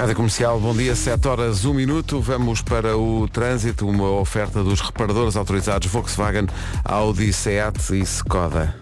Rádio Comercial, bom dia, 7 horas 1 minuto. Vamos para o trânsito, uma oferta dos reparadores autorizados Volkswagen, Audi, Seat e Skoda.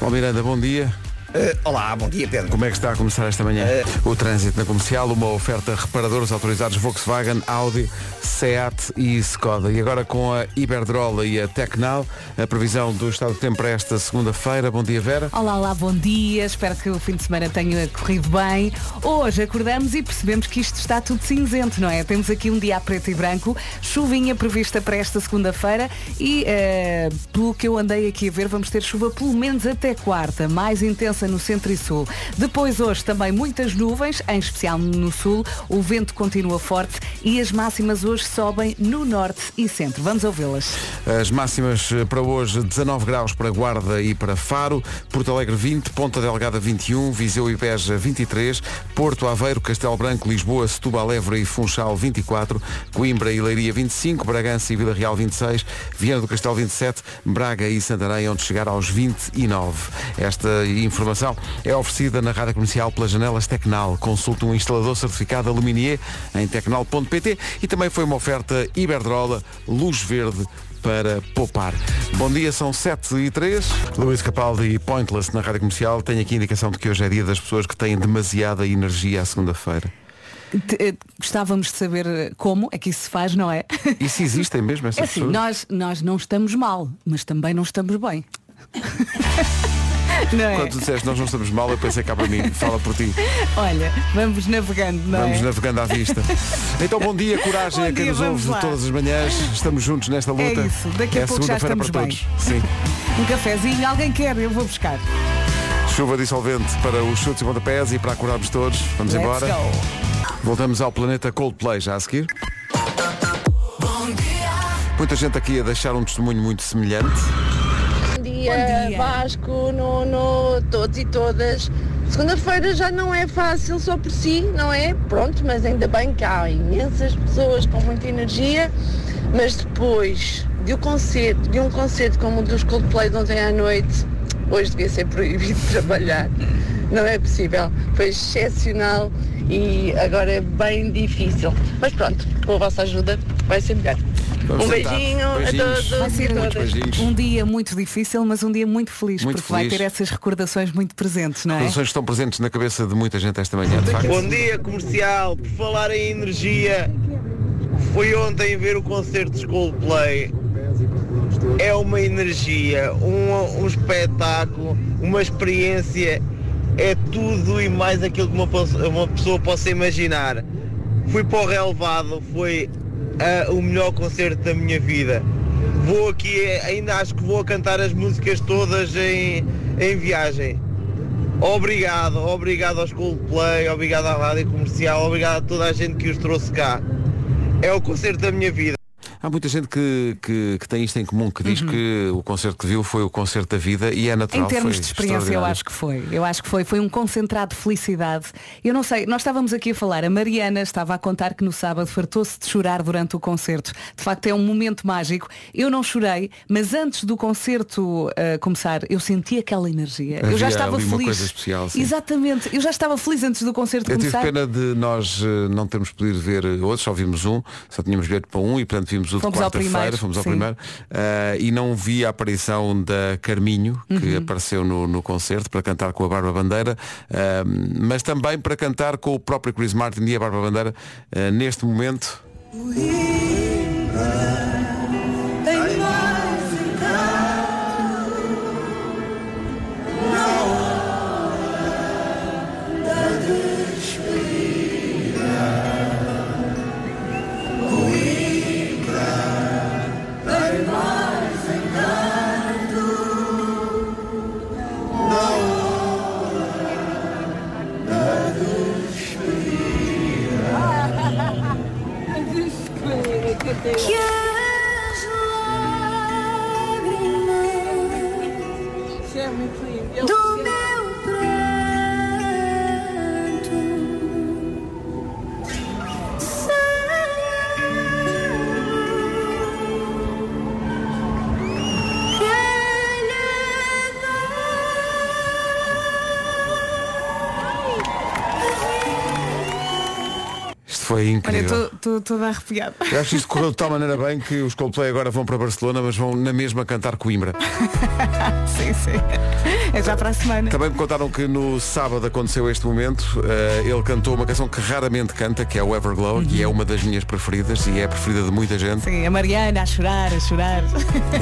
Bom Miranda, bom dia. Uh, olá, bom dia Pedro. Como é que está a começar esta manhã? Uh... O trânsito na comercial, uma oferta reparadores autorizados Volkswagen, Audi, Seat e Skoda. E agora com a Iberdrola e a Tecnal, a previsão do estado de tempo para esta segunda-feira. Bom dia, Vera. Olá, olá, bom dia. Espero que o fim de semana tenha corrido bem. Hoje acordamos e percebemos que isto está tudo cinzento, não é? Temos aqui um dia a preto e branco, chuvinha prevista para esta segunda-feira e, uh, pelo que eu andei aqui a ver, vamos ter chuva pelo menos até quarta, mais intensa no centro e sul. Depois hoje também muitas nuvens, em especial no sul. O vento continua forte e as máximas hoje sobem no norte e centro. Vamos ouvi-las. As máximas para hoje, 19 graus para Guarda e para Faro, Porto Alegre 20, Ponta Delgada 21, Viseu e Beja 23, Porto Aveiro, Castelo Branco, Lisboa, Setúbal, Évora e Funchal 24, Coimbra e Leiria 25, Bragança e Vila Real 26, Viana do Castelo 27, Braga e Santarém onde chegar aos 29. Esta informação é oferecida na rádio comercial pelas janelas Tecnal. Consulte um instalador certificado Aluminier em tecnal.pt e também foi uma oferta Iberdrola Luz Verde para poupar. Bom dia, são 7 e 3. Luís Capaldi e Pointless na Rádio Comercial. Tenho aqui a indicação de que hoje é dia das pessoas que têm demasiada energia à segunda-feira. Eh, gostávamos de saber como é que isso se faz, não é? Isso existem mesmo essas é assim, pessoas? Nós, nós não estamos mal, mas também não estamos bem. Não é? Quando tu disseste nós não estamos mal, eu pensei cá para mim, fala por ti. Olha, vamos navegando, não Vamos é? navegando à vista. Então bom dia, coragem Bom a quem dia, nos ouve lá. todas as manhãs. Estamos juntos nesta luta. É isso, daqui a é pouco já segunda-feira estamos para bem. todos. Sim. Um cafezinho, alguém quer, eu vou buscar. Chuva dissolvente para os chutes e pontapés e para acordarmos todos. Vamos Let's embora. go. Voltamos ao planeta Coldplay já a seguir. Muita gente aqui a deixar um testemunho muito semelhante. Dia, Bom dia. Vasco, Nuno, todos e todas. Segunda-feira já não é fácil só por si, não é? Pronto, mas ainda bem que há imensas pessoas com muita energia, mas depois de um concerto, de um concerto como o dos Coldplay de ontem à noite, hoje devia ser proibido trabalhar. Não é possível. Foi excepcional e agora é bem difícil. Mas pronto, com a vossa ajuda vai ser melhor. Vamos um tentar. beijinho Beijinhos. a todos Vai e ser. Um dia muito difícil, mas um dia muito feliz, Muito porque vai feliz. ter essas recordações muito presentes, não é? As estão presentes na cabeça de muita gente esta manhã, de facto. Bom dia comercial, por falar em energia, fui ontem ver o concerto de Coldplay. É uma energia, um, um espetáculo, uma experiência, é tudo e mais aquilo que uma, uma pessoa possa imaginar. Fui para o relevado, foi ah, o melhor concerto da minha vida. Vou aqui, ainda acho que vou a cantar as músicas todas em, em viagem. Obrigado, obrigado aos Coldplay, obrigado à Rádio Comercial, obrigado a toda a gente que os trouxe cá. É o concerto da minha vida. Há muita gente que, que, que tem isto em comum, que diz que o concerto que viu foi o concerto da vida e é natural. Em termos foi de experiência, eu acho que foi. Eu acho que foi. Foi um concentrado de felicidade. Eu não sei, nós estávamos aqui a falar, a Mariana estava a contar que no sábado fartou-se de chorar durante o concerto. De facto, é um momento mágico. Eu não chorei, mas antes do concerto uh, começar, eu senti aquela energia. eu já Havia estava ali uma feliz. coisa especial, sim. Exatamente. Eu já estava feliz antes do concerto Eu tive começar. pena de nós eh, não termos podido ver eh, outros, só vimos um, só tínhamos bilhete para um e portanto vimos o de Fomos ao quarta-feira, primeiro, fomos ao sim. primeiro, eh, e não vi a aparição da Carminho, que Uhum. apareceu no, no concerto para cantar com a Barba Bandeira, eh, mas também para cantar com o próprio Chris Martin e a Barba Bandeira eh, neste momento. Que estou toda arrepiada. Eu acho que isto correu de tal maneira bem que os Coldplay agora vão para Barcelona, mas vão na mesma cantar Coimbra. sim, sim. É já para a semana. Também me contaram que no sábado aconteceu este momento. eh, ele cantou uma canção que raramente canta, que é o Everglow, e é uma das minhas preferidas e é a preferida de muita gente. Sim, a Mariana a chorar, a chorar.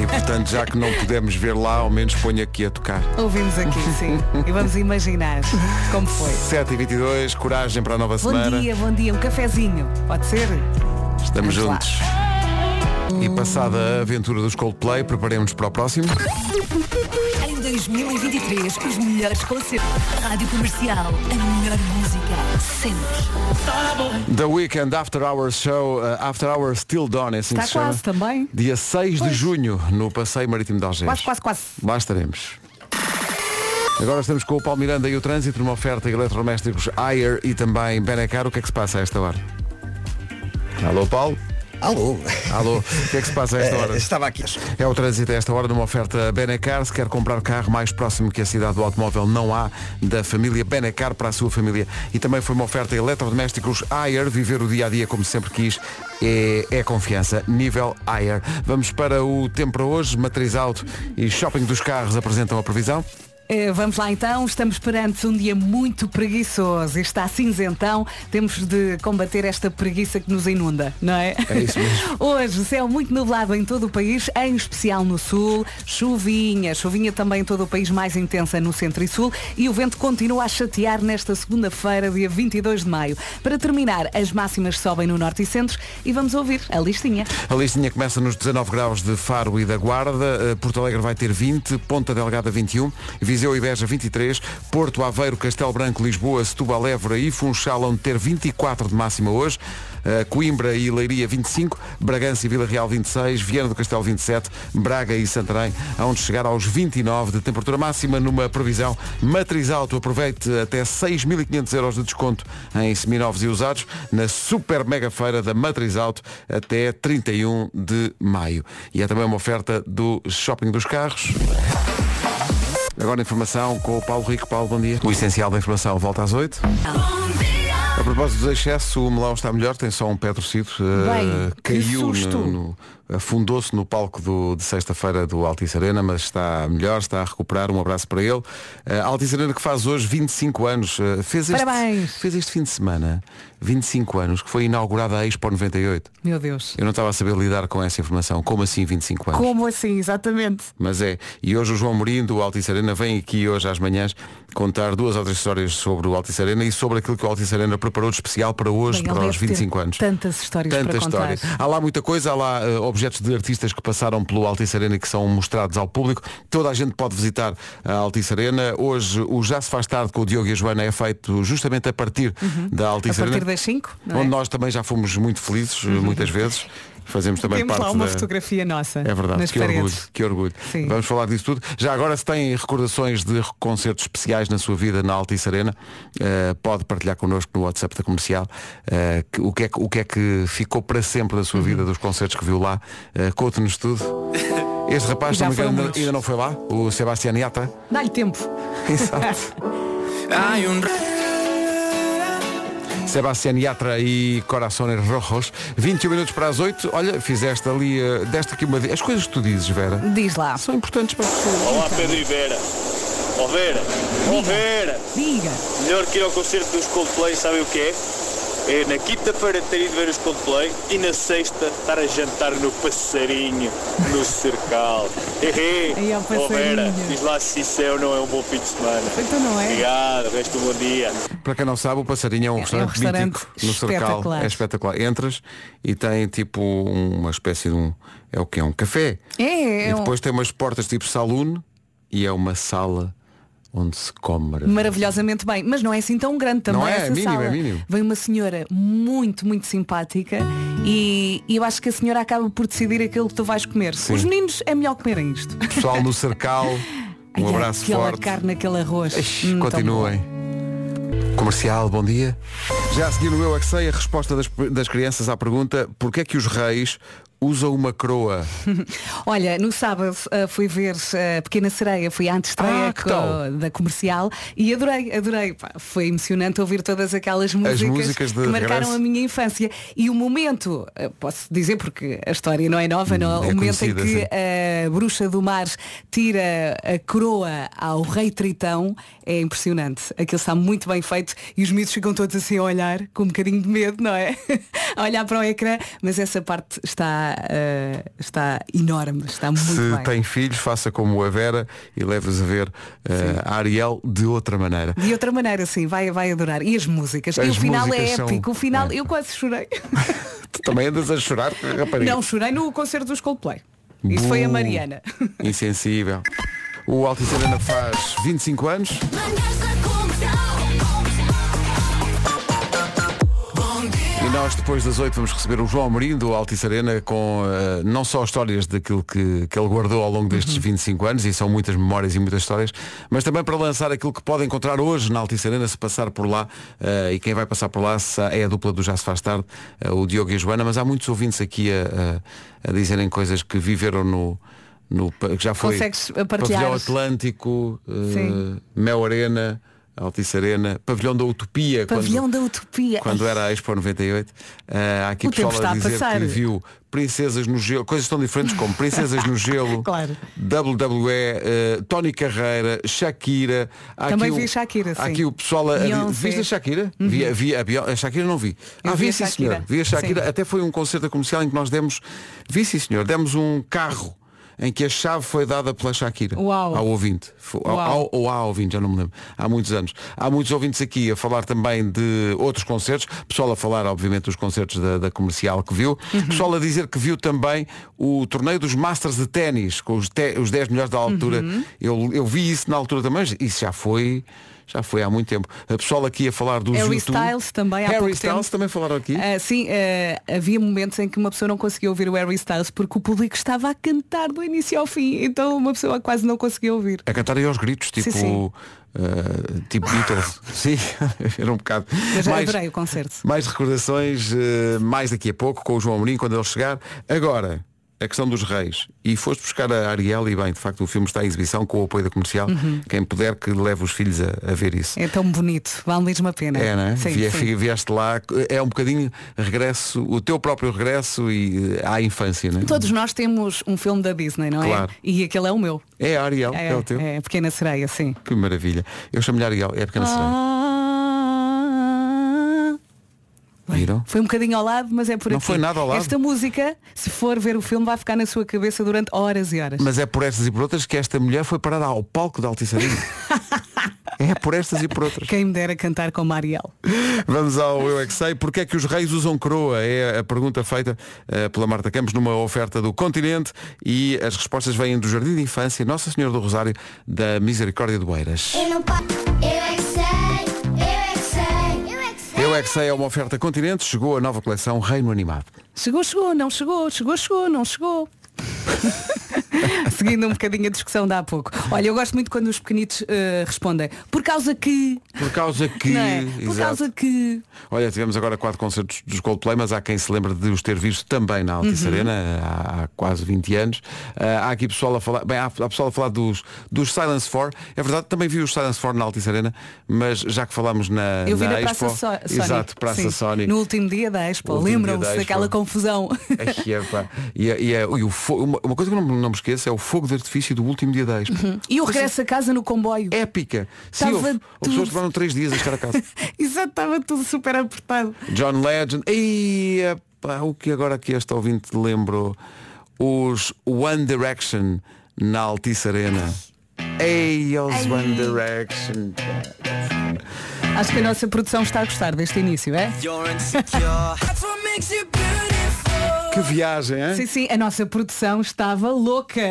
E portanto, já que não podemos ver lá, ao menos ponha aqui a tocar. Ouvimos aqui, sim. E vamos imaginar como foi. 7h22, coragem para a nova Bom semana. dia, bom dia. Um cafezinho. Pode ser? Estamos Vamos lá. E passada a aventura dos Coldplay, preparemos-nos para o próximo. Em 2023, os melhores concertos. Rádio Comercial, a melhor música, sempre. The Weekend After Hours Show, uh, After Hours Still Dawn, é assim Está que se chama. quase também. Dia 6 de junho, no Passeio Marítimo de Algés. Quase, quase, quase. Lá estaremos. Agora estamos com o Paulo Miranda e o trânsito numa oferta de eletrodomésticos Ayer e também Benecar. O que é que se passa a esta hora? Alô, Paulo? Alô. Alô, o que é que se passa a esta Eh, hora? estava aqui. É o trânsito a esta hora numa oferta Benecar. Se quer comprar carro mais próximo que a cidade do automóvel, não há da família Benecar para a sua família. E também foi uma oferta eletrodomésticos Ayer. Viver o dia a dia como sempre quis é, é confiança. Nível Ayer. Vamos para o tempo para hoje. Matriz Auto e Shopping dos Carros apresentam a previsão. Eh, Vamos lá então, estamos perante um dia muito preguiçoso. Está cinzentão, temos de combater esta preguiça que nos inunda, não é? É isso mesmo. Hoje, céu muito nublado em todo o país, em especial no sul, chuvinha, chuvinha também em todo o país, mais intensa no centro e sul, e o vento continua a chatear nesta segunda-feira, dia 22 de maio. Para terminar, as máximas sobem no norte e centro e vamos ouvir a listinha. A listinha começa nos 19 graus de Faro e da Guarda, eh, Porto Alegre vai ter 20, Ponta Delgada 21, Viseu e Beja 23, Porto Aveiro, Castelo Branco, Lisboa, Setúbal, Évora e Funchal onde ter 24 de máxima hoje, eh, Coimbra e Leiria 25, Bragança e Vila Real 26, Viana do Castelo 27, Braga e Santarém, onde chegar aos 29 de temperatura máxima numa previsão matriz alto. Aproveite até 6.500 euros de desconto em seminovos e usados na super mega feira da Matriz Auto até 31 de maio. E é também uma oferta do Shopping dos Carros. Agora informação com o Paulo Rico. Paulo, bom dia. O essencial da informação volta às 8. A propósito dos excessos, o melão está melhor, tem só um pé torcido. Bem, eh, que caiu susto. no, no- afundou-se no palco do- de sexta-feira do Altice Arena, mas está melhor, está a recuperar. Um abraço para ele. Uh, Altice Arena que faz hoje 25 anos. eh, fez, este, Parabéns. fez este fim de semana 25 anos, que foi inaugurada a Expo 98. Meu Deus. Eu não estava a saber lidar com essa informação. Como assim 25 anos? Como assim, exatamente? Mas é. E hoje o João Mourinho do Altice Arena vem aqui hoje às manhãs contar duas ou três histórias sobre o Altice Arena e sobre aquilo que o Altice Arena preparou de especial para hoje, Bem, para os deve ter 25 anos. Tantas histórias Tantas contar. histórias. Há lá muita coisa, há lá eh, objetos de artistas que passaram pelo Altice Arena e que são mostrados ao público. Toda a gente pode visitar a Altice Arena. Hoje o Já se faz tarde com o Diogo e a Joana é feito justamente a partir da Uhum. A Altice partir Arena. das 5, não é? Onde nós também já fomos muito felizes, eh, muitas vezes. Fazemos também Temos parte lá uma da... fotografia nossa. É verdade, nas que paredes. orgulho, que orgulho. Sim. Vamos falar disso tudo. Já agora, se tem recordações de concertos especiais na sua vida na Altice Arena, eh, pode partilhar connosco no WhatsApp da comercial eh, que- o, que é, que- o que é que ficou para sempre da sua vida Uhum. dos concertos que viu lá. Uh, Conte-nos tudo. Este rapaz, foram ainda, muitos. ainda não foi lá, o Sebastián Yatra. Dá-lhe tempo. Exato. Sebastián Yatra e Corações Rojos. 21 minutos para as 8. Olha, fizeste ali, eh, deste aqui uma. As coisas que tu dizes, Vera, Diz lá. são importantes para as pessoas. Olá Pedro e Vera. Ó Vera, ó Vera, Diga. melhor que ir ao concerto dos Coldplay, sabe o que é? É na quinta-feira ter ido ver os Coldplay e na sexta estar a jantar no passarinho, no cercal. Hehe. Aí ao Ó Vera, passarinho. diz lá se isso é ou não é um bom fim de semana. Então não é? Obrigado, resto um bom dia. Para quem não sabe, o Passarinho é um restaurante, restaurante mítico no Cercal. É espetacular. Entras e tem tipo uma espécie de um. É o que é? Um café. É, é e um- depois tem umas portas tipo saloon e é uma sala onde se come maravilha. maravilhosamente bem, mas não é assim tão grande também Não é, essa é mínimo, sala. é mínimo. Vem uma senhora muito, muito simpática e, e eu acho que a senhora acaba por decidir aquilo que tu vais comer. Sim. Os meninos é melhor comerem isto. Pessoal no Cercal, um Ai, abraço aquela forte. carne, aquele arroz. Ixi, Hum, tão continuem. Comercial, bom dia. Já a seguir no Eu é que sei, a resposta das, das crianças à pergunta porquê é que os reis usa uma croa. Olha, no sábado uh, fui ver a Pequena Sereia, fui à antestreia Ah, co- da comercial e adorei, adorei. Pá, foi emocionante ouvir todas aquelas músicas, músicas que marcaram a minha infância. E o momento, uh, posso dizer porque a história não é nova, não? é o momento em que sim. a bruxa do mar tira a coroa ao rei Tritão é impressionante. Aquilo está muito bem feito e os miúdos ficam todos assim a olhar, com um bocadinho de medo, não é? a olhar para o ecrã, mas essa parte está, uh, está enorme, está muito Se bem. tem filhos, faça como a Vera e leve-os a ver eh, a Ariel de outra maneira. De outra maneira, sim, vai, vai adorar. E as músicas. e As o final é músicas são- épico. O final, é. eu quase chorei. Tu também andas a chorar, rapariga. Não, chorei no concerto dos Coldplay. Isso foi a. Mariana. Insensível. O Altice Arena faz 25 anos. Nós depois das 8 vamos receber o João Amorim do Altice Arena com eh, não só histórias daquilo que, que ele guardou ao longo destes 25 anos, e são muitas memórias e muitas histórias, mas também para lançar aquilo que pode encontrar hoje na Altice Arena se passar por lá, eh, e quem vai passar por lá é a dupla do Já se faz tarde, eh, o Diogo e a Joana, mas há muitos ouvintes aqui a, a- a dizerem coisas que viveram no. No, que já foi Consegues partilhar? Pavilhão Atlântico. Mel Arena, Altice Arena, Pavilhão da Utopia, Pavilhão quando, da Utopia. quando era a Expo 98. Eh, há aqui O pessoal a está a dizer passar. que viu Princesas no Gelo, coisas tão diferentes como Princesas no Gelo, Claro. WWE, eh, Tony Carreira, Shakira. Há Também aqui vi o- Shakira, Há sim. aqui o pessoal a, a. Uhum. Viste a Shakira? Vi, a- vi a, a Shakira não vi. Eu ah, vi vi, a sim senhor. Vi a Shakira. Sim. Até foi um concerto comercial em que nós demos. Vi sim senhor, demos um carro. Em que a chave foi dada pela Shakira Uau. ao ouvinte. Ao- ao- ou há ouvintes, já não me lembro. Há muitos anos. Há muitos ouvintes aqui a falar também de outros concertos. Pessoal a falar, obviamente, dos concertos da, da comercial que viu. Uhum. Pessoal a dizer que viu também o torneio dos Masters de ténis, com os, te- os 10 melhores da altura. Uhum. Eu, eu vi isso na altura também, isso já foi. Já foi há muito tempo. A pessoal aqui a falar dos Harry YouTube. Styles também há Harry Styles tempo. também falaram aqui. Ah, sim, ah, havia momentos em que uma pessoa não conseguia ouvir o Harry Styles porque o público estava a cantar do início ao fim, então uma pessoa quase não conseguia ouvir. A cantarem aos gritos, tipo. Sim, sim. eh, tipo Beatles. sim, era um bocado. Mas Mais- adorei o concerto. Mais recordações, eh, mais daqui a pouco, com o João Amorim, quando ele chegar. Agora, a questão dos reis. E foste buscar a Ariel e bem, de facto o filme está em exibição com o apoio da comercial. Uhum. Quem puder que leve os filhos a, a ver isso. É tão bonito, vale mesmo a pena. É, não é? Sim, Vie- sim. Vieste lá, é um bocadinho regresso, o teu próprio regresso e eh, à infância, não é? Todos nós temos um filme da Disney, não é? Claro. E aquele é o meu. É a Ariel, é, É, o teu. é a Pequena Sereia, sim. Que maravilha. Eu chamo-lhe Ariel, é a pequena sereia. Viram? Foi um bocadinho ao lado, mas é por Não aqui. foi nada ao lado. Esta música, se for ver o filme, vai ficar na sua cabeça durante horas e horas. Mas é por estas e por outras que esta mulher foi parada ao palco da Altice Arena. é por estas e por outras. Quem me dera cantar com Mariel. Vamos ao Eu é que sei. Porquê é que os reis usam coroa? É a pergunta feita eh, pela Marta Campos numa oferta do Continente e as respostas vêm do Jardim de Infância Nossa Senhora do Rosário da Misericórdia de Boeiras. É sei é uma oferta Continente. Chegou a nova coleção Reino Animado. Chegou, chegou, não chegou, chegou, chegou, não chegou. Seguindo um bocadinho a discussão de há pouco. Olha, eu gosto muito quando os pequenitos eh, respondem por causa que. Por causa que. É? Por Exato. causa que. Olha, tivemos agora quatro concertos dos Coldplay, mas há quem se lembre de os ter visto também na Altice Uhum. Arena há, há quase 20 anos. Ah, há aqui pessoal a falar, bem, há, há pessoal a falar dos, dos Silence 4. É verdade, também vi os Silence 4 na Altice Arena, mas já que falámos na, Eu vi na Expo, Praça So- Sony. Exato, Praça Sim, Sony. No último dia da Expo. Lembram-se da Expo. daquela confusão. Ai. E, e é- e o uma, uma coisa que eu não, não me esqueço é o fogo de artifício do último dia da Expo. E o regresso a casa no comboio. Épica. Sim, houve, tudo. pessoas que levaram três dias a chegar a casa. Exato, estava tudo super apertado. John Legend. E epá, o que agora que este ouvinte lembrou? Os One Direction na Altice Arena. Ei, os One Direction. Acho que a nossa produção está a gostar deste início, é? Que viagem, hein? Sim, sim, a nossa produção estava louca.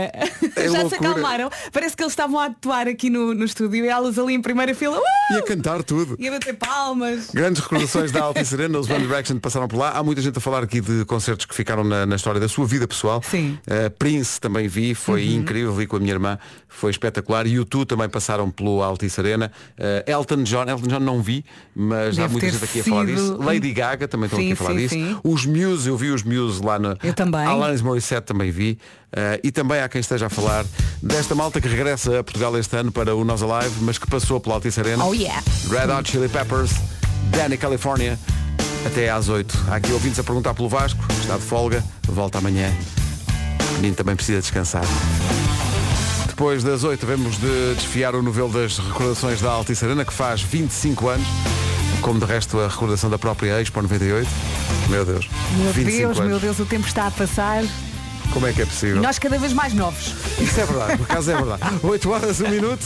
Já se loucura. acalmaram. Parece que eles estavam a atuar aqui no, no estúdio e elas ali em primeira fila. Uh! E a cantar tudo. E a bater palmas. Grandes recordações da Altice Arena, os One Direction passaram por lá. Há muita gente a falar aqui de concertos que ficaram na, na história da sua vida pessoal. Sim. Uh, Prince também vi, foi incrível, vi com a minha irmã, foi espetacular. E o Tu também passaram pelo Altice Arena. Uh, Elton John, Elton John não vi, mas há Deve muita ter gente aqui a falar sido disso. Lady Gaga também estão Sim, aqui a falar sim, disso. sim. Os Muse, eu vi os Muse lá lá no. Eu também. Alanis Morissette também vi. Eh, e também há quem esteja a falar desta malta que regressa a Portugal este ano para o Nós Alive, mas que passou pela Altice Arena. Oh yeah. Red Hot Chili Peppers, Danny California, até às 8. Há aqui ouvintes a perguntar pelo Vasco, está de folga, volta amanhã. O menino também precisa descansar. Depois das 8 vemos de desfiar o novelo das recordações da Altice Arena, que faz 25 anos, como de resto a recordação da própria Expo 98. Meu Deus. Meu 25 Deus, anos. meu Deus, o tempo está a passar. Como é que é E possível? nós cada vez mais novos. Isso é verdade, por acaso é verdade. 8 horas, 1 minuto.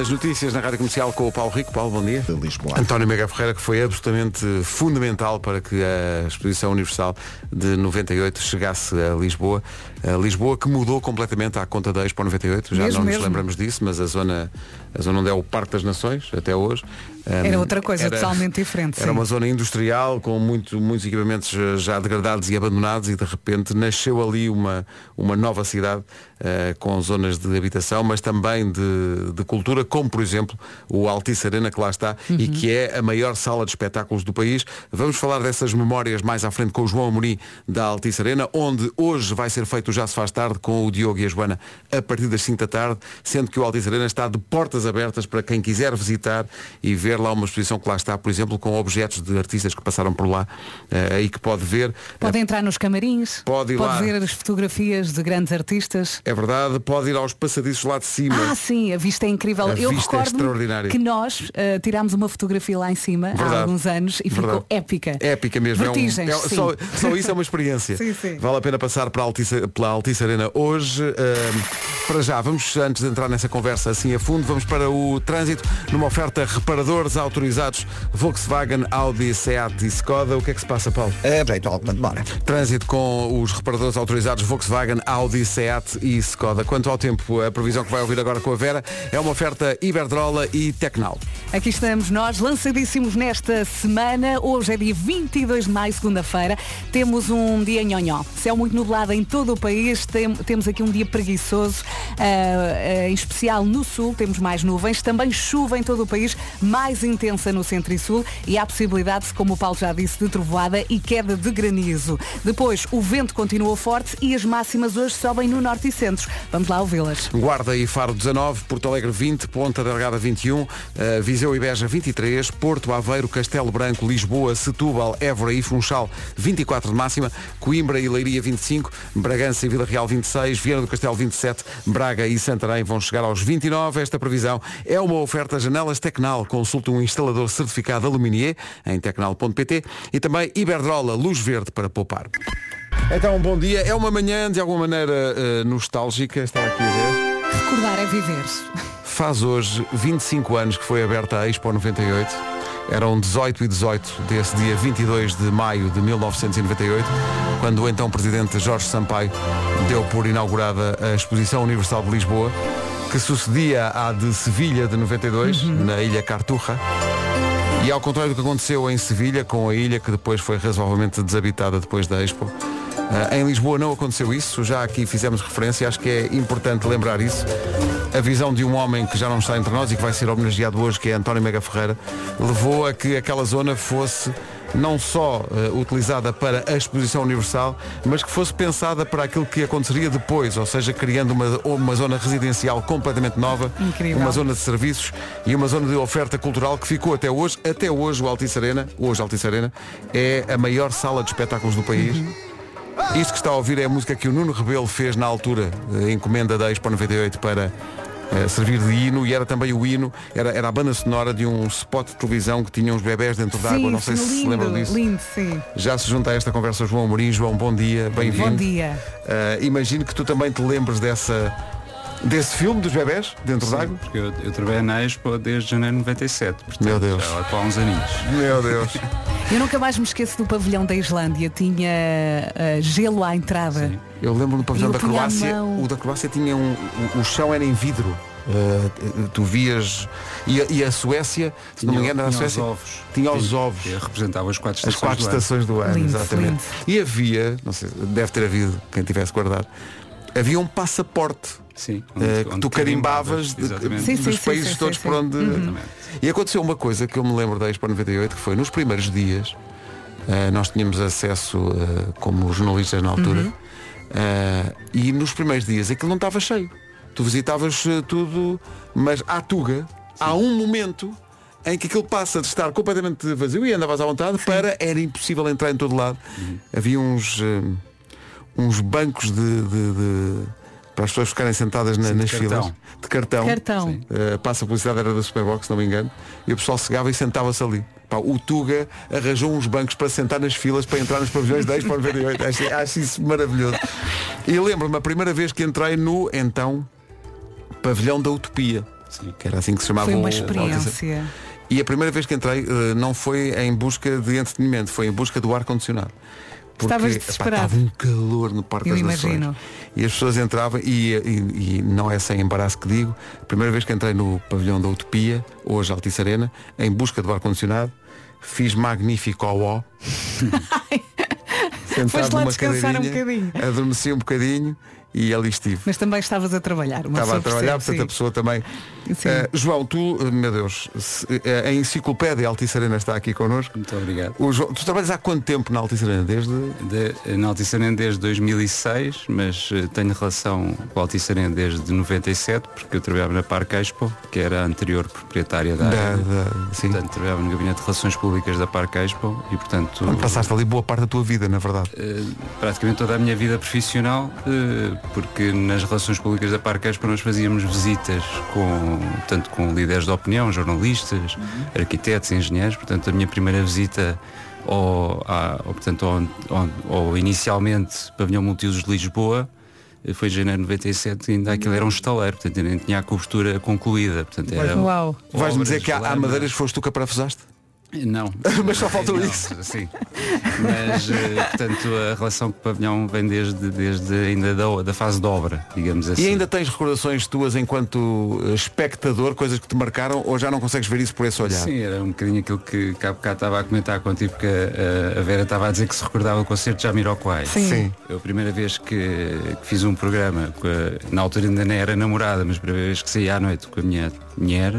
As notícias na Rádio Comercial com o Paulo Rico. Paulo, bom dia. Lisboa. António Mega Ferreira, que foi absolutamente fundamental para que a Exposição Universal de 98 chegasse a Lisboa. A Lisboa que mudou completamente à conta da Expo 98. Já Mesmo, não nos mesmo. lembramos disso, mas a zona, a zona onde é o Parque das Nações, até hoje. Era outra coisa, totalmente diferente, Era sim. uma zona industrial com muito, muitos equipamentos eh, já degradados e abandonados e de repente nasceu ali uma, uma nova cidade eh, com zonas de habitação, mas também de, de cultura, como por exemplo o Altice Arena que lá está e Uhum. que é a maior sala de espetáculos do país. Vamos falar dessas memórias mais à frente com o João Amorim da Altice Arena, onde hoje vai ser feito o Já se faz tarde com o Diogo e a Joana a partir das 5 da tarde, sendo que o Altice Arena está de portas abertas para quem quiser visitar e ver lá uma exposição que lá está, por exemplo, com objetos de artistas que passaram por lá eh, e que pode ver. Pode entrar nos camarins, Pode ir lá. ver as fotografias de grandes artistas. É verdade, pode ir aos passadiços lá de cima. Ah, sim, a vista é incrível. A Eu vista é recordo extraordinária. que nós eh, tirámos uma fotografia lá em cima há Verdade. alguns anos e Verdade. ficou épica. Épica mesmo. É um- Vertigens, é- sim. só, só isso é uma experiência. Sim, sim. Vale a pena passar para a Altice, pela Altice Arena hoje. Ahm, para já, vamos, antes de entrar nessa conversa assim a fundo, vamos para o trânsito numa oferta autorizados Volkswagen, Audi, Seat e Skoda. O que é que se passa, Paulo? É, jeito alguma demora. Trânsito com os reparadores autorizados Volkswagen, Audi, Seat e Skoda. Quanto ao tempo, a previsão que vai ouvir agora com a Vera é uma oferta Iberdrola e Tecnal. Aqui estamos nós, lançadíssimos nesta semana. Hoje é dia 22 de maio, segunda-feira. Temos um dia nhonhó. Céu muito nublado em todo o país. Tem- temos aqui um dia preguiçoso, ah, ah, em especial no sul. Temos mais nuvens. Também chuva em todo o país, mais intensa no centro e sul. E há possibilidade, como o Paulo já disse, de trovoada e queda de granizo. Depois, o vento continua forte e as máximas hoje sobem no norte e centro. Vamos lá ouvi-las. Guarda e Faro 19, Porto Alegre 20, Ponta Delgada 21, eh, Viseu e Beja 23, Porto Aveiro, Castelo Branco, Lisboa, Setúbal, Évora e Funchal 24 de máxima, Coimbra e Leiria 25, Bragança e Vila Real 26, Viana do Castelo 27, Braga e Santarém vão chegar aos 29. Esta previsão é uma oferta Janelas Tecnal. Consulte um instalador certificado Aluminier em tecnal.pt e também Iberdrola, luz verde para poupar. Então, bom dia. É uma manhã de alguma maneira eh, nostálgica, estava aqui a ver. Recordar é viver. Faz hoje 25 anos que foi aberta a Expo 98. Eram 18 e 18 desse dia 22 de maio de 1998, quando o então presidente Jorge Sampaio deu por inaugurada a Exposição Universal de Lisboa, que sucedia à de Sevilha de 92, na Ilha Carturra. E ao contrário do que aconteceu em Sevilha, com a ilha que depois foi razoavelmente desabitada depois da Expo, ah, em Lisboa não aconteceu isso, já aqui fizemos referência, acho que é importante lembrar isso. A visão de um homem que já não está entre nós e que vai ser homenageado hoje, que é António Mega Ferreira, levou a que aquela zona fosse não só eh, utilizada para a exposição universal, mas que fosse pensada para aquilo que aconteceria depois, ou seja, criando uma, uma zona residencial completamente nova, Incrível. uma zona de serviços e uma zona de oferta cultural que ficou até hoje, até hoje o Altice Arena, hoje Altice Arena, é a maior sala de espetáculos do país. Isto que está a ouvir é a música que o Nuno Rebelo fez na altura, eh, encomenda da Expo 98 para eh, servir de hino e era também o hino, era, era a banda sonora de um spot de televisão que tinha uns bebés dentro d'água, não sei se se lindo, lembram disso. lindo, sim. Já se junta a esta conversa João Amorim. João, bom dia, bem-vindo. Bom dia. Eh, imagino que tu também te lembres dessa, desse filme dos bebés dentro d'água. Porque eu, eu trabalhei na Expo desde janeiro de 97. Portanto, Meu Deus. Já há uns aninhos. Meu Deus. Eu nunca mais me esqueço do pavilhão da Islândia. Tinha ah, gelo à entrada. Sim. Eu lembro do pavilhão da Croácia. O da Croácia tinha um. O, o chão era em vidro. Uh, tu vias. E a, e a Suécia, se não me engano, era a tinha os Suécia. ovos. Tinha os Tinha- ovos. que representava as quatro As estações quatro do ano. estações do ano, Lindo, exatamente. lindo. E havia, não sei, deve ter havido, quem tivesse guardado, havia um passaporte Sim, eh, que tu carimbavas de-. Sim, dos sim, países sim, todos sim, por onde. Exatamente. E aconteceu uma coisa que eu me lembro da Expo 98, que foi nos primeiros dias, Uh, nós tínhamos acesso uh, como jornalistas na altura. Uhum. Uh, e nos primeiros dias aquilo não estava cheio. Tu visitavas uh, tudo, mas à Tuga há um momento em que aquilo passa de estar completamente vazio e andavas à vontade para era impossível entrar em todo lado. Havia uns, uh, uns bancos de, de- de- para as pessoas ficarem sentadas na- Sim, de nas cartão. filas de cartão. Cartão. Uh, passa a publicidade era da Superbox, se não me engano, e o pessoal chegava e sentava-se ali. Pá, o Tuga arranjou uns bancos para sentar nas filas para entrar nos pavilhões 10 para 98. Acho, acho isso maravilhoso. E lembro-me a primeira vez que entrei no então pavilhão da Utopia. Sim. Que era assim que se chamava Foi uma o- o- experiência. E a primeira vez que entrei eh, não foi em busca de entretenimento, foi em busca do ar-condicionado. Porque, Estavas desesperado. estava um calor no Parque Eu das Nações. imagino. E as pessoas entravam, e, e- e não é sem embaraço que digo, primeira vez que entrei no pavilhão da Utopia, hoje Altice Arena, em busca do ar-condicionado, fiz magnífico ao ó. Sentado Foste lá numa descansar um bocadinho. Adormeci um bocadinho e ali estive. Mas também estavas a trabalhar. uma Estava a trabalhar, percebe, portanto a sim. pessoa também. Eh, João, tu, eh, meu Deus, se- eh, a enciclopédia Altice Arena está aqui connosco. Muito obrigado. O João, tu trabalhas há quanto tempo na Altice Arena? Desde. De, na Altice Arena desde 2006, mas eh, tenho relação com a Altice Arena desde 97, porque eu trabalhava na Parque Expo, que era a anterior proprietária da, Da, área. da- sim. Portanto, trabalhava no Gabinete de Relações Públicas da Parque Expo e, portanto, Onde passaste ali boa parte da tua vida, na verdade. praticamente toda a minha vida profissional, porque nas relações públicas da Parque Expo nós fazíamos visitas com, tanto com líderes de opinião, jornalistas, arquitetos, engenheiros, portanto a minha primeira visita ao, à- ao, portanto, ao, ao- ao inicialmente pavilhão multiusos de Lisboa eh, foi em janeiro de 97 e ainda aquilo era um estaleiro, portanto ainda nem tinha a cobertura concluída. Portanto, era Uau. Vais-me dizer que há, há madeiras foste tu que parafusaste? Não. Mas só faltou Não, isso. Sim. Mas, eh, portanto, a relação com o pavilhão vem desde, desde ainda da, da fase de obra, digamos assim. E ainda tens recordações tuas enquanto eh, espectador, coisas que te marcaram, ou já não consegues ver isso por esse olhar? Sim, era um bocadinho aquilo que cá bocado estava a comentar contigo, porque a, a Vera estava a dizer que se recordava do concerto de Jamiroquai. Sim. Sim. Eu a primeira vez que, que fiz um programa, a- na altura ainda não era namorada, mas a primeira vez que saí à noite com a minha mulher,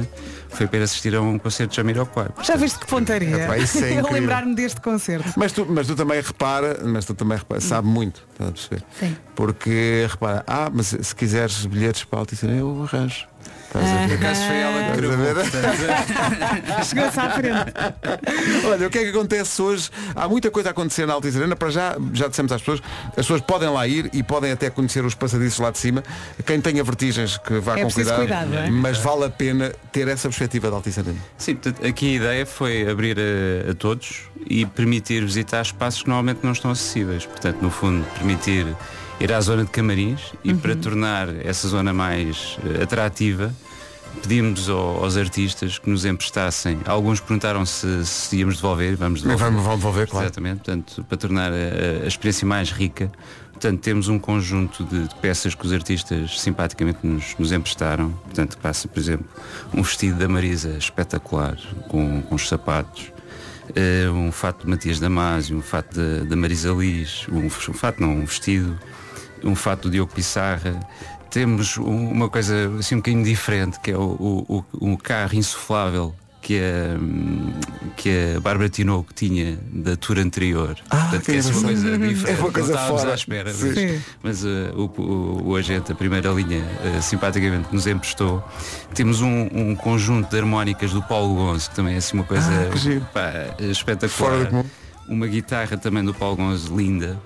foi para ir assistir a um concerto de Jamiroquai. Já viste que pontaria? Isso é Eu lembrar-me deste concerto. Mas tu, mas tu também repara, mas tu também repara, sabe muito, estás a perceber? Sim. Porque repara, ah, mas se quiseres bilhetes para a Altice eu arranjo. Estás a ver? Por acaso foi ela que Estás a gravou, ver? portanto, Chegou-se à frente. Olha, o que é que acontece hoje? Há muita coisa a acontecer na Altice Arena. Para já, já dissemos às pessoas, as pessoas podem lá ir e podem até conhecer os passadiços lá de cima. Quem tenha vertigens que vá É com cuidado, cuidado, é? mas vale a pena ter essa perspectiva da Altice Arena. Sim, portanto, aqui a ideia foi abrir a, a todos e permitir visitar espaços que normalmente não estão acessíveis. Portanto, no fundo, permitir ir à zona de camarins e para tornar essa zona mais eh, atrativa, pedimos ao- aos artistas que nos emprestassem. Alguns perguntaram se, se íamos devolver, vamos devolver. Vamos- vão devolver, claro. Exatamente, portanto, para tornar a, a experiência mais rica. Portanto, temos um conjunto de, de peças que os artistas simpaticamente nos, nos emprestaram. Portanto, passa, por exemplo, um vestido da Marisa espetacular, com, com os sapatos. eh, um fato de Matias Damasio, um fato da- da Marisa Liz, um, um fato não, um vestido, um fato do Diogo Pissarra. Temos um- uma coisa assim um bocadinho diferente, que é o, o, o- carro insuflável que a, hum, que a Bárbara Tinoco tinha da tour anterior. Ah, Portanto, que é assim uma coisa diferente. É uma coisa não estávamos fora. à espera. Sim. Mas, mas, uh, o, o, o agente, a primeira linha, uh, simpaticamente nos emprestou. Temos um, um conjunto de harmónicas do Paulo Gonzo, que também é assim uma coisa Ah, pá, espetacular. Uma guitarra também do Paulo Gonzo, linda.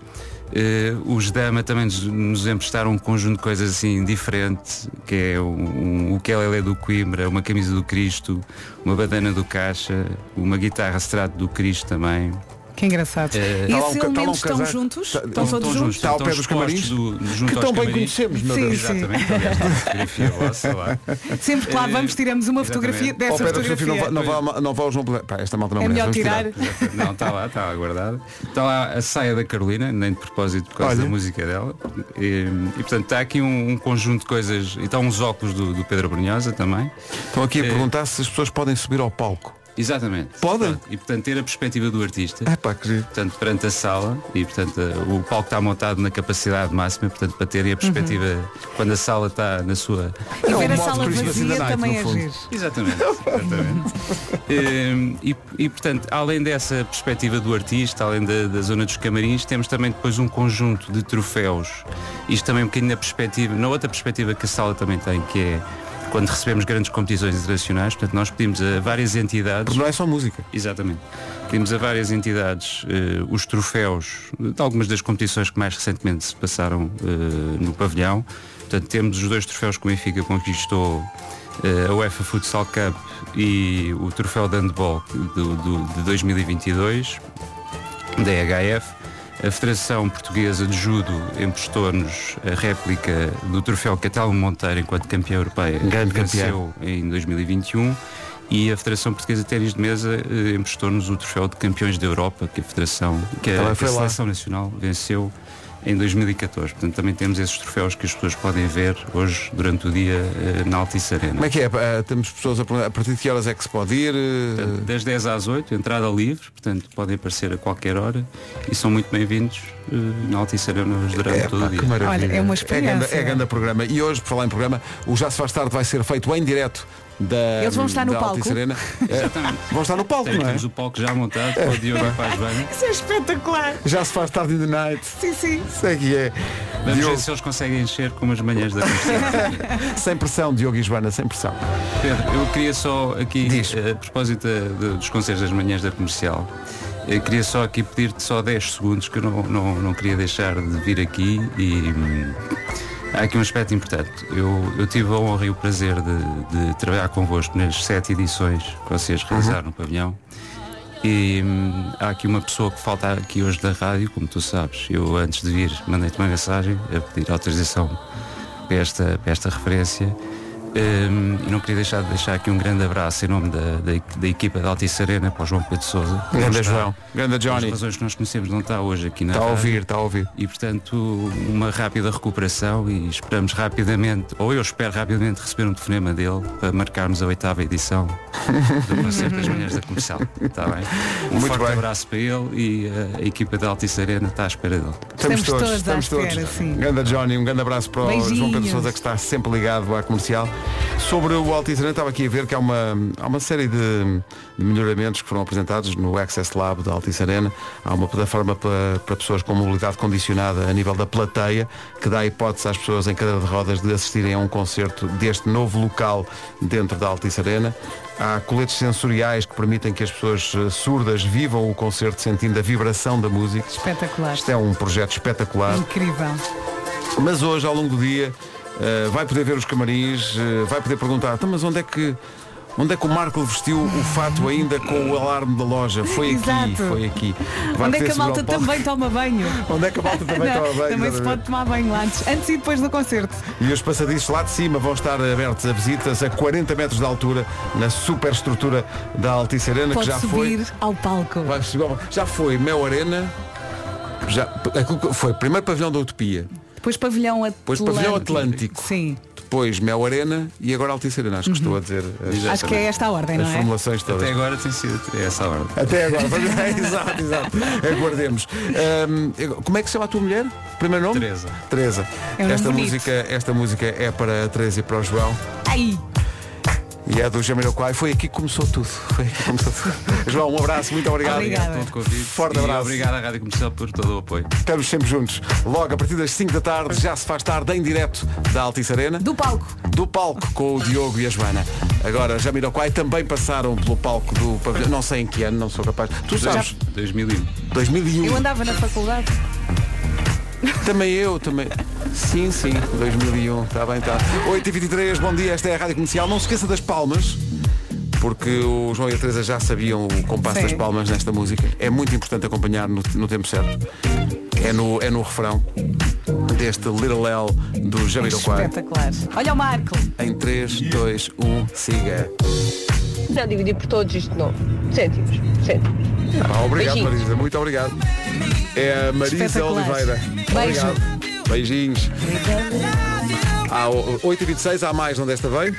Eh, os Dama também nos, nos emprestaram um conjunto de coisas assim diferentes, que é um, um, o Kelele do Coimbra, uma camisa do Cristo, uma badana do Caixa, uma guitarra Strato do Cristo também. Que engraçado. Eh, E Tá um tá um estão juntos? Tá- Estão estão todos juntos? Está ao pé dos camarins, do- junto que tão bem conhecemos, meu Sim, Deus. sim. Exatamente, aliás, uma fotografia vossa lá. Sempre que lá vamos tiramos uma fotografia. Ao dessa pé fotografia não, vá- não, vá, não vá aos Pá, esta malta não É merece. melhor tirar. Não, está lá, está lá guardado. Está lá a saia da Carolina, nem de propósito por causa Olha. da música dela. E, e, portanto está aqui um, um conjunto de coisas. E estão uns óculos do, do Pedro Brunhosa também. Estão aqui a Eh, perguntar se as pessoas podem subir ao palco. Exatamente. Podem? E portanto ter a perspectiva do artista. É pá. Portanto, perante a sala e portanto o palco está montado na capacidade máxima, portanto para terem a perspectiva quando a sala está na sua. E É um a sala vazia night, também no é giro. Exatamente. exatamente. Ehm, e, e, portanto, além dessa perspectiva do artista, além da, da zona dos camarins, temos também depois um conjunto de troféus. Isto também um bocadinho na perspectiva, na outra perspectiva que a sala também tem, que é quando recebemos grandes competições internacionais, portanto nós pedimos a várias entidades. Porque não é só música. Exatamente. Pedimos a várias entidades eh, os troféus de algumas das competições que mais recentemente se passaram eh, no pavilhão. Portanto, temos os dois troféus que o Benfica conquistou, eh, a UEFA Futsal Cup e o troféu de handball do, do- de 2022, da EHF. A Federação Portuguesa de Judo emprestou-nos a réplica do troféu Catalmo Monteiro enquanto campeã europeia. Grande venceu em 2021 e a Federação Portuguesa de Ténis de Mesa eh, emprestou-nos o troféu de campeões da Europa, que a Federação, que a, que a. Seleção Nacional venceu em 2014. Portanto, também temos esses troféus que as pessoas podem ver hoje durante o dia eh, na Altice Arena. Como é que é? Ah, temos pessoas a perguntar a partir de que horas é que se pode ir? eh, Portanto, das 10 às 8, entrada livre, portanto podem aparecer a qualquer hora e são muito bem-vindos eh, na Altice Arena hoje durante É, todo pá, o dia. Olha, é uma É grande, experiência. é grande programa. E hoje, por falar em programa, o Já se faz tarde vai ser feito em direto da Eles vão estar no da palco? Altice Arena. É, Exatamente. vão estar no palco, Tem- não é? Temos o palco já montado para o Diogo a Joana. Isso é espetacular. Já se faz tarde in the night. Sim, sim. Sei que é. Vamos Diogo, ver se eles conseguem encher como as manhãs da comercial. sem pressão, Diogo e Joana, sem pressão. Pedro, eu queria só aqui, Diz. eh, a propósito eh, de- dos conselhos das manhãs da comercial, eu queria só aqui pedir-te só 10 segundos que eu não, não, não queria deixar de vir aqui e hum, há aqui um aspecto importante. Eu, eu tive a honra e o prazer de, de trabalhar convosco nas sete edições que vocês realizaram no pavilhão. E hum, há aqui uma pessoa que falta aqui hoje da rádio, como tu sabes. Eu antes de vir mandei-te uma mensagem a pedir autorização para esta, para esta referência. Hum, e não queria deixar de deixar aqui um grande abraço em nome da, da, da equipa da Altice Arena para o João Pedro Souza. Grande está, João, grande Por Johnny. razões que nós conhecemos não está hoje aqui na Está a rádio. ouvir, está a ouvir. E portanto uma rápida recuperação e esperamos rapidamente, ou eu espero rapidamente receber um telefonema dele para marcarmos a oitava edição do concerto das manhãs da comercial. Está bem? Um Muito forte bem. abraço para ele e uh, a equipa da Altice Arena está à espera dele. Estamos, Estamos todos, todos estamos todos. espera, sim. Grande Johnny, um grande abraço para o Beijinhos. João Pedro Sousa que está sempre ligado à comercial. Sobre o Altice estava aqui a ver que há uma, há uma série de, de melhoramentos que foram apresentados no Access Lab da Altice Arena. Há uma plataforma para, para pessoas com mobilidade condicionada a nível da plateia, que dá hipótese às pessoas em cadeira de rodas de assistirem a um concerto deste novo local dentro da Altice Arena. Há coletes sensoriais que permitem que as pessoas eh, surdas vivam o concerto sentindo a vibração da música. Espetacular. Isto é um projeto espetacular. Incrível. Mas hoje, ao longo do dia, eh, vai poder ver os camarins, eh, vai poder perguntar, "Então, mas onde é que. Onde é que o Marco vestiu o fato ainda com o alarme da loja? Foi aqui, Exato. foi aqui. Vai Onde é que a malta também toma banho? Onde é que a malta também Não, toma banho? Também se pode tomar banho antes, antes e depois do concerto. E os passadiços lá de cima vão estar abertos a visitas a 40 metros de altura na superestrutura da Altice Arena, Pode que já subir foi. ao palco. Vai já foi Mel Arena. Já, foi primeiro pavilhão da Utopia, Depois pavilhão Atlântico. Depois pavilhão Atlântico. Sim. depois Mel Arena e agora Altice Arena. Acho que estou a dizer as, Acho que é esta a ordem, as não é? formulações todas. Até agora tem sido essa a ordem. Até agora. exato, exato. Aguardemos. Ahm, como é que se chama a tua mulher? Primeiro nome? Teresa. Teresa. É um esta, bonito. música, esta música é para a Teresa e para o João. Ai, E é do Jamiroquai. Foi aqui que começou tudo. Foi aqui que começou tudo. João, um abraço. Muito obrigado. Obrigada. Pelo convite. Forte abraço. obrigado à Rádio Comercial por todo o apoio. Estamos sempre juntos. Logo, a partir das 5 da tarde, já se faz tarde em direto da Altice Arena. do palco. do palco com o Diogo e a Joana. Agora, Jamiroquai também passaram pelo palco do pavilhão. Não sei em que ano, não sou capaz. Tu sabes, 2001. 2001. Eu andava na faculdade. Também eu, também. Sim, sim, 2001. Está bem, está. 8h23, bom dia, esta é a Rádio Comercial. Não se esqueça das palmas. Porque o João e a Teresa já sabiam o compasso Sim. das palmas nesta música. É muito importante acompanhar no, no tempo certo. É no, é no refrão deste Little L do Jamiroquai. Espetacular. Olha o Marco. Em 3, 2, 1, siga. Já dividi por todos isto não. Cêntimos. Cêntimos. Ah, obrigado, Beijinhos. Marisa, muito obrigado. É a Marisa. Oliveira. Beijo. Obrigado. Beijinhos. Há o- 8h26, há mais onde esta veio.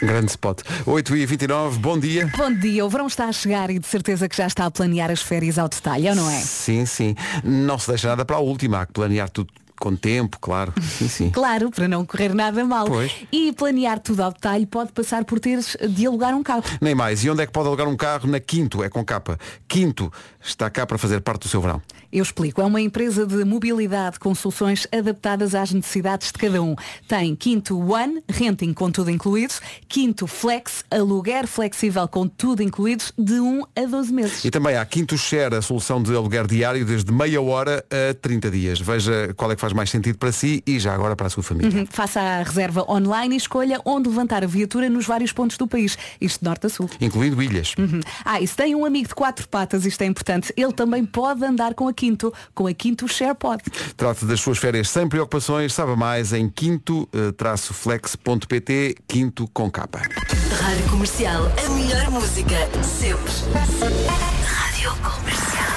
Grande spot. 8h29, bom dia. Bom dia, o verão está a chegar e de certeza que já está a planear as férias ao detalhe, ou não é? Sim, sim. Não se deixa nada para a última, há que planear tudo com tempo, claro. Sim, sim. Claro, para não correr nada mal. Pois. E planear tudo ao detalhe pode passar por teres de alugar um carro. Nem mais. E onde é que pode alugar um carro? Na Quinto, é com capa. Quinto está cá para fazer parte do seu verão. Eu explico. É uma empresa de mobilidade com soluções adaptadas às necessidades de cada um. Tem Quinto One, renting com tudo incluído. Quinto Flex, aluguer flexível com tudo incluído, de 1 a 12 meses. E também há Quinto Share, a solução de aluguer diário desde meia hora a 30 dias. Veja qual é que faz mais sentido para si e já agora para a sua família. Uhum. Faça a reserva online e escolha onde levantar a viatura nos vários pontos do país. Isto de norte a sul. Incluindo ilhas. Uhum. Ah, e se tem um amigo de quatro patas, isto é importante, ele também pode andar com a Quinto, com a Quinto SharePod. Trate das suas férias sem preocupações. Saiba mais em quinto-flex.pt, quinto com capa. Rádio Comercial, a melhor música, sempre. Rádio Comercial.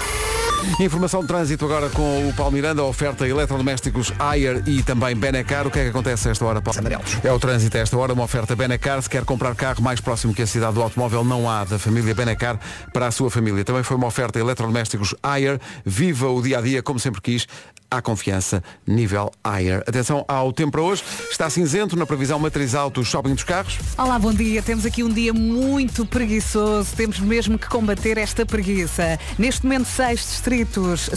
Informação de trânsito agora com o Paulo Miranda, oferta eletrodomésticos Ayer e também Benecar. O que é que acontece a esta hora, Paulo? É o trânsito a esta hora, uma oferta Benecar. Se quer comprar carro mais próximo que a cidade do automóvel, não há da família Benecar para a sua família. Também foi uma oferta eletrodomésticos Ayer. Viva o dia a dia como sempre quis. Há confiança, nível Ayer. Atenção ao tempo para hoje. Está cinzento na previsão matriz alto shopping dos carros. Olá, bom dia. Temos aqui um dia muito preguiçoso. Temos mesmo que combater esta preguiça. Neste momento, seis distritos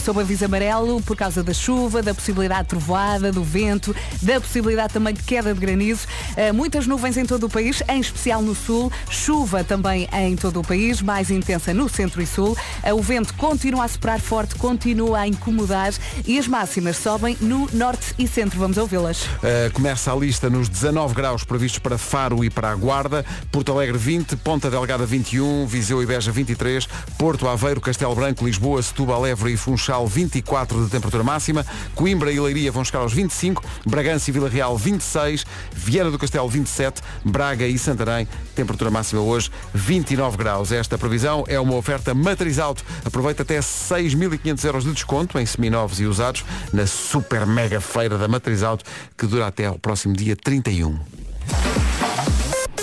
sob aviso amarelo por causa da chuva, da possibilidade de trovoada, do vento, da possibilidade também de queda de granizo. Eh, muitas nuvens em todo o país, em especial no sul. Chuva também em todo o país, mais intensa no centro e sul. Eh, O vento continua a soprar forte, continua a incomodar e as máximas sobem no norte e centro. Vamos ouvi-las. Uh, começa a lista nos 19 graus previstos para Faro e para a Guarda, Porto Alegre 20, Ponta Delgada 21, Viseu e Beja 23, Porto Aveiro, Castelo Branco, Lisboa, Setúbal, Évora e Funchal 24 de temperatura máxima, Coimbra e Leiria vão chegar aos 25, Bragança e Vila Real 26, Viana do Castelo 27, Braga e Santarém, temperatura máxima hoje 29 graus. Esta previsão é uma oferta matriz alto. Aproveita até 6.500 euros de desconto em seminovos e usados na super mega feira da Matriz Auto que dura até ao próximo dia 31.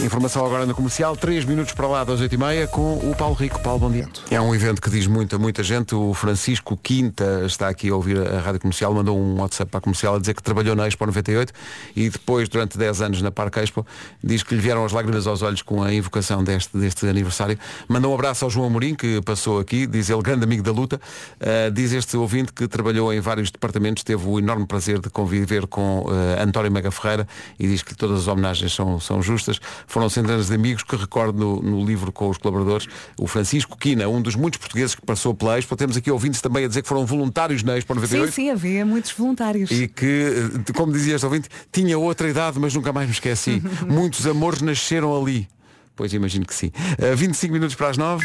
Informação agora no comercial, 3 minutos para lá das 8h30 com o Paulo Rico. Paulo, bom dia. É um evento que diz muito a muita gente. O Francisco Quinta está aqui a ouvir a rádio comercial, mandou um WhatsApp para a comercial a dizer que trabalhou na Expo 98 e depois, durante 10 anos na Parque Expo, diz que lhe vieram as lágrimas aos olhos com a invocação deste, deste aniversário. Mandou um abraço ao João Amorim, que passou aqui, diz ele, grande amigo da luta. Uh, diz este ouvinte que trabalhou em vários departamentos, teve o enorme prazer de conviver com uh, António Mega Ferreira e diz que todas as homenagens são, são justas. Foram centenas de amigos que recordo no, no livro com os colaboradores. O Francisco Quina, um dos muitos portugueses que passou pela Expo. Temos aqui ouvintes também a dizer que foram voluntários na Expo 98. Sim, sim, havia muitos voluntários. E que, eh, como dizia este ouvinte, tinha outra idade, mas nunca mais me esqueci. Muitos amores nasceram ali. Pois imagino que sim. Uh, 25 minutos para as 9.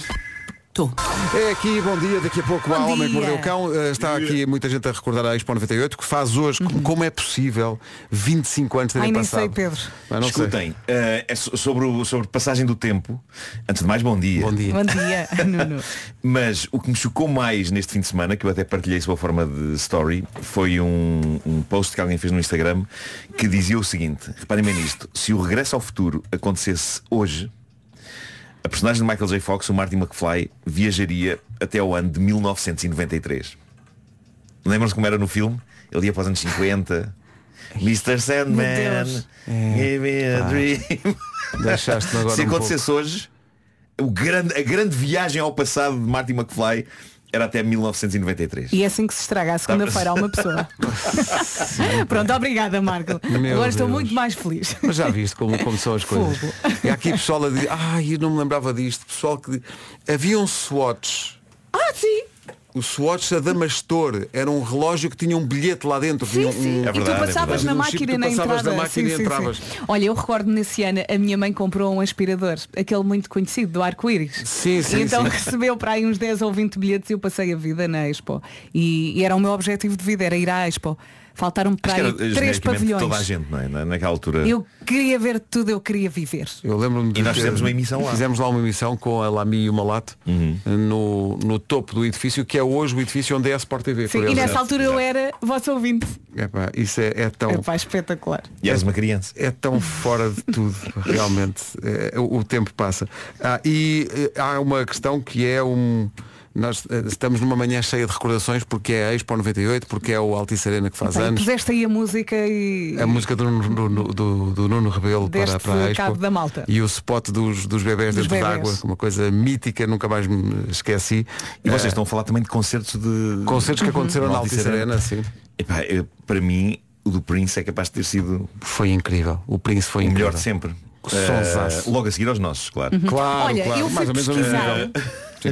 Tô. É aqui, bom dia, daqui a pouco há Bom Homem que dia. Mordeu o Cão. Uh, está aqui muita gente a recordar a Expo 98, que faz hoje, como- como é possível, 25 anos terem Ai, nem passado. sei, Pedro. Mas não sei. Escutem, eh, é so- sobre, o, sobre passagem do tempo. Antes de mais, bom dia. Bom dia. Bom dia, Nuno. Mas o que me chocou mais neste fim de semana, que eu até partilhei sob a forma de story, foi um, um post que alguém fez no Instagram que dizia o seguinte, reparem bem nisto, se o regresso ao futuro acontecesse hoje, a personagem de Michael J. Fox, o Marty McFly, viajaria até ao ano de 1993. Lembram-se como era no filme? Ele ia para os anos 50. Mr. Sandman, give me a Pá. dream. Deixaste-me agora Se um acontecesse hoje, o grande, a grande viagem ao passado de Marty McFly era até 1993. E é assim que se estraga a segunda-feira a uma pessoa. Pronto, obrigada, Marco. Meu Agora estou Deus. muito mais feliz. Mas já viste como, como são as coisas. Fogo. E aqui pessoal a dizer, ai, eu não me lembrava disto. Pessoal que. Havia um Swatch. Ah, sim! O Swatch Adamastor era um relógio que tinha um bilhete lá dentro. Sim, um, sim. É e tu verdade, é passavas verdade. na Um máquina e na passavas entrada. na máquina Sim, e sim, entravas. sim. Olha, eu recordo nesse ano a minha mãe comprou um aspirador, aquele muito conhecido do arco-íris. Sim, sim, E então sim. recebeu para aí uns 10 ou 20 bilhetes e eu passei a vida na Expo. E, e era o meu objetivo de vida, era ir à Expo. Faltaram para aí três pavilhões. toda a gente, não é? Na- Naquela altura. Eu queria ver tudo, eu queria viver. Eu lembro-me de E nós fizemos uma emissão lá. Fizemos lá uma emissão com a Lami e o Malato Uhum. no, no topo do edifício, que é hoje o edifício onde é a Sport TV. Sim, e nessa altura eu era vosso ouvinte. Epá, isso é, é tão. É pá, espetacular. E eras uma criança. É tão fora de tudo, realmente. É, o, o tempo passa. Ah, e eh, há uma questão que é um. Nós eh, estamos numa manhã cheia de recordações porque é a Expo 98, porque é o Altice Arena que faz e anos. puseste aí a música e. A música do, Nuno- do, do, do Nuno Rebelo para, Deste para a Expo. cabo da malta. E o spot dos, dos bebés Dos dentro d'água, uma coisa mítica, nunca mais me esqueci. E vocês Eh, estão a falar também de concertos de. Concertos que aconteceram no na Altice Arena, sim. Epá, eu- para mim, o do Prince é capaz de ter sido Foi incrível. O Prince foi o incrível. melhor de sempre. Eh, logo a seguir aos nossos, claro. Claro, Olha, claro. eu fui mais ou menos.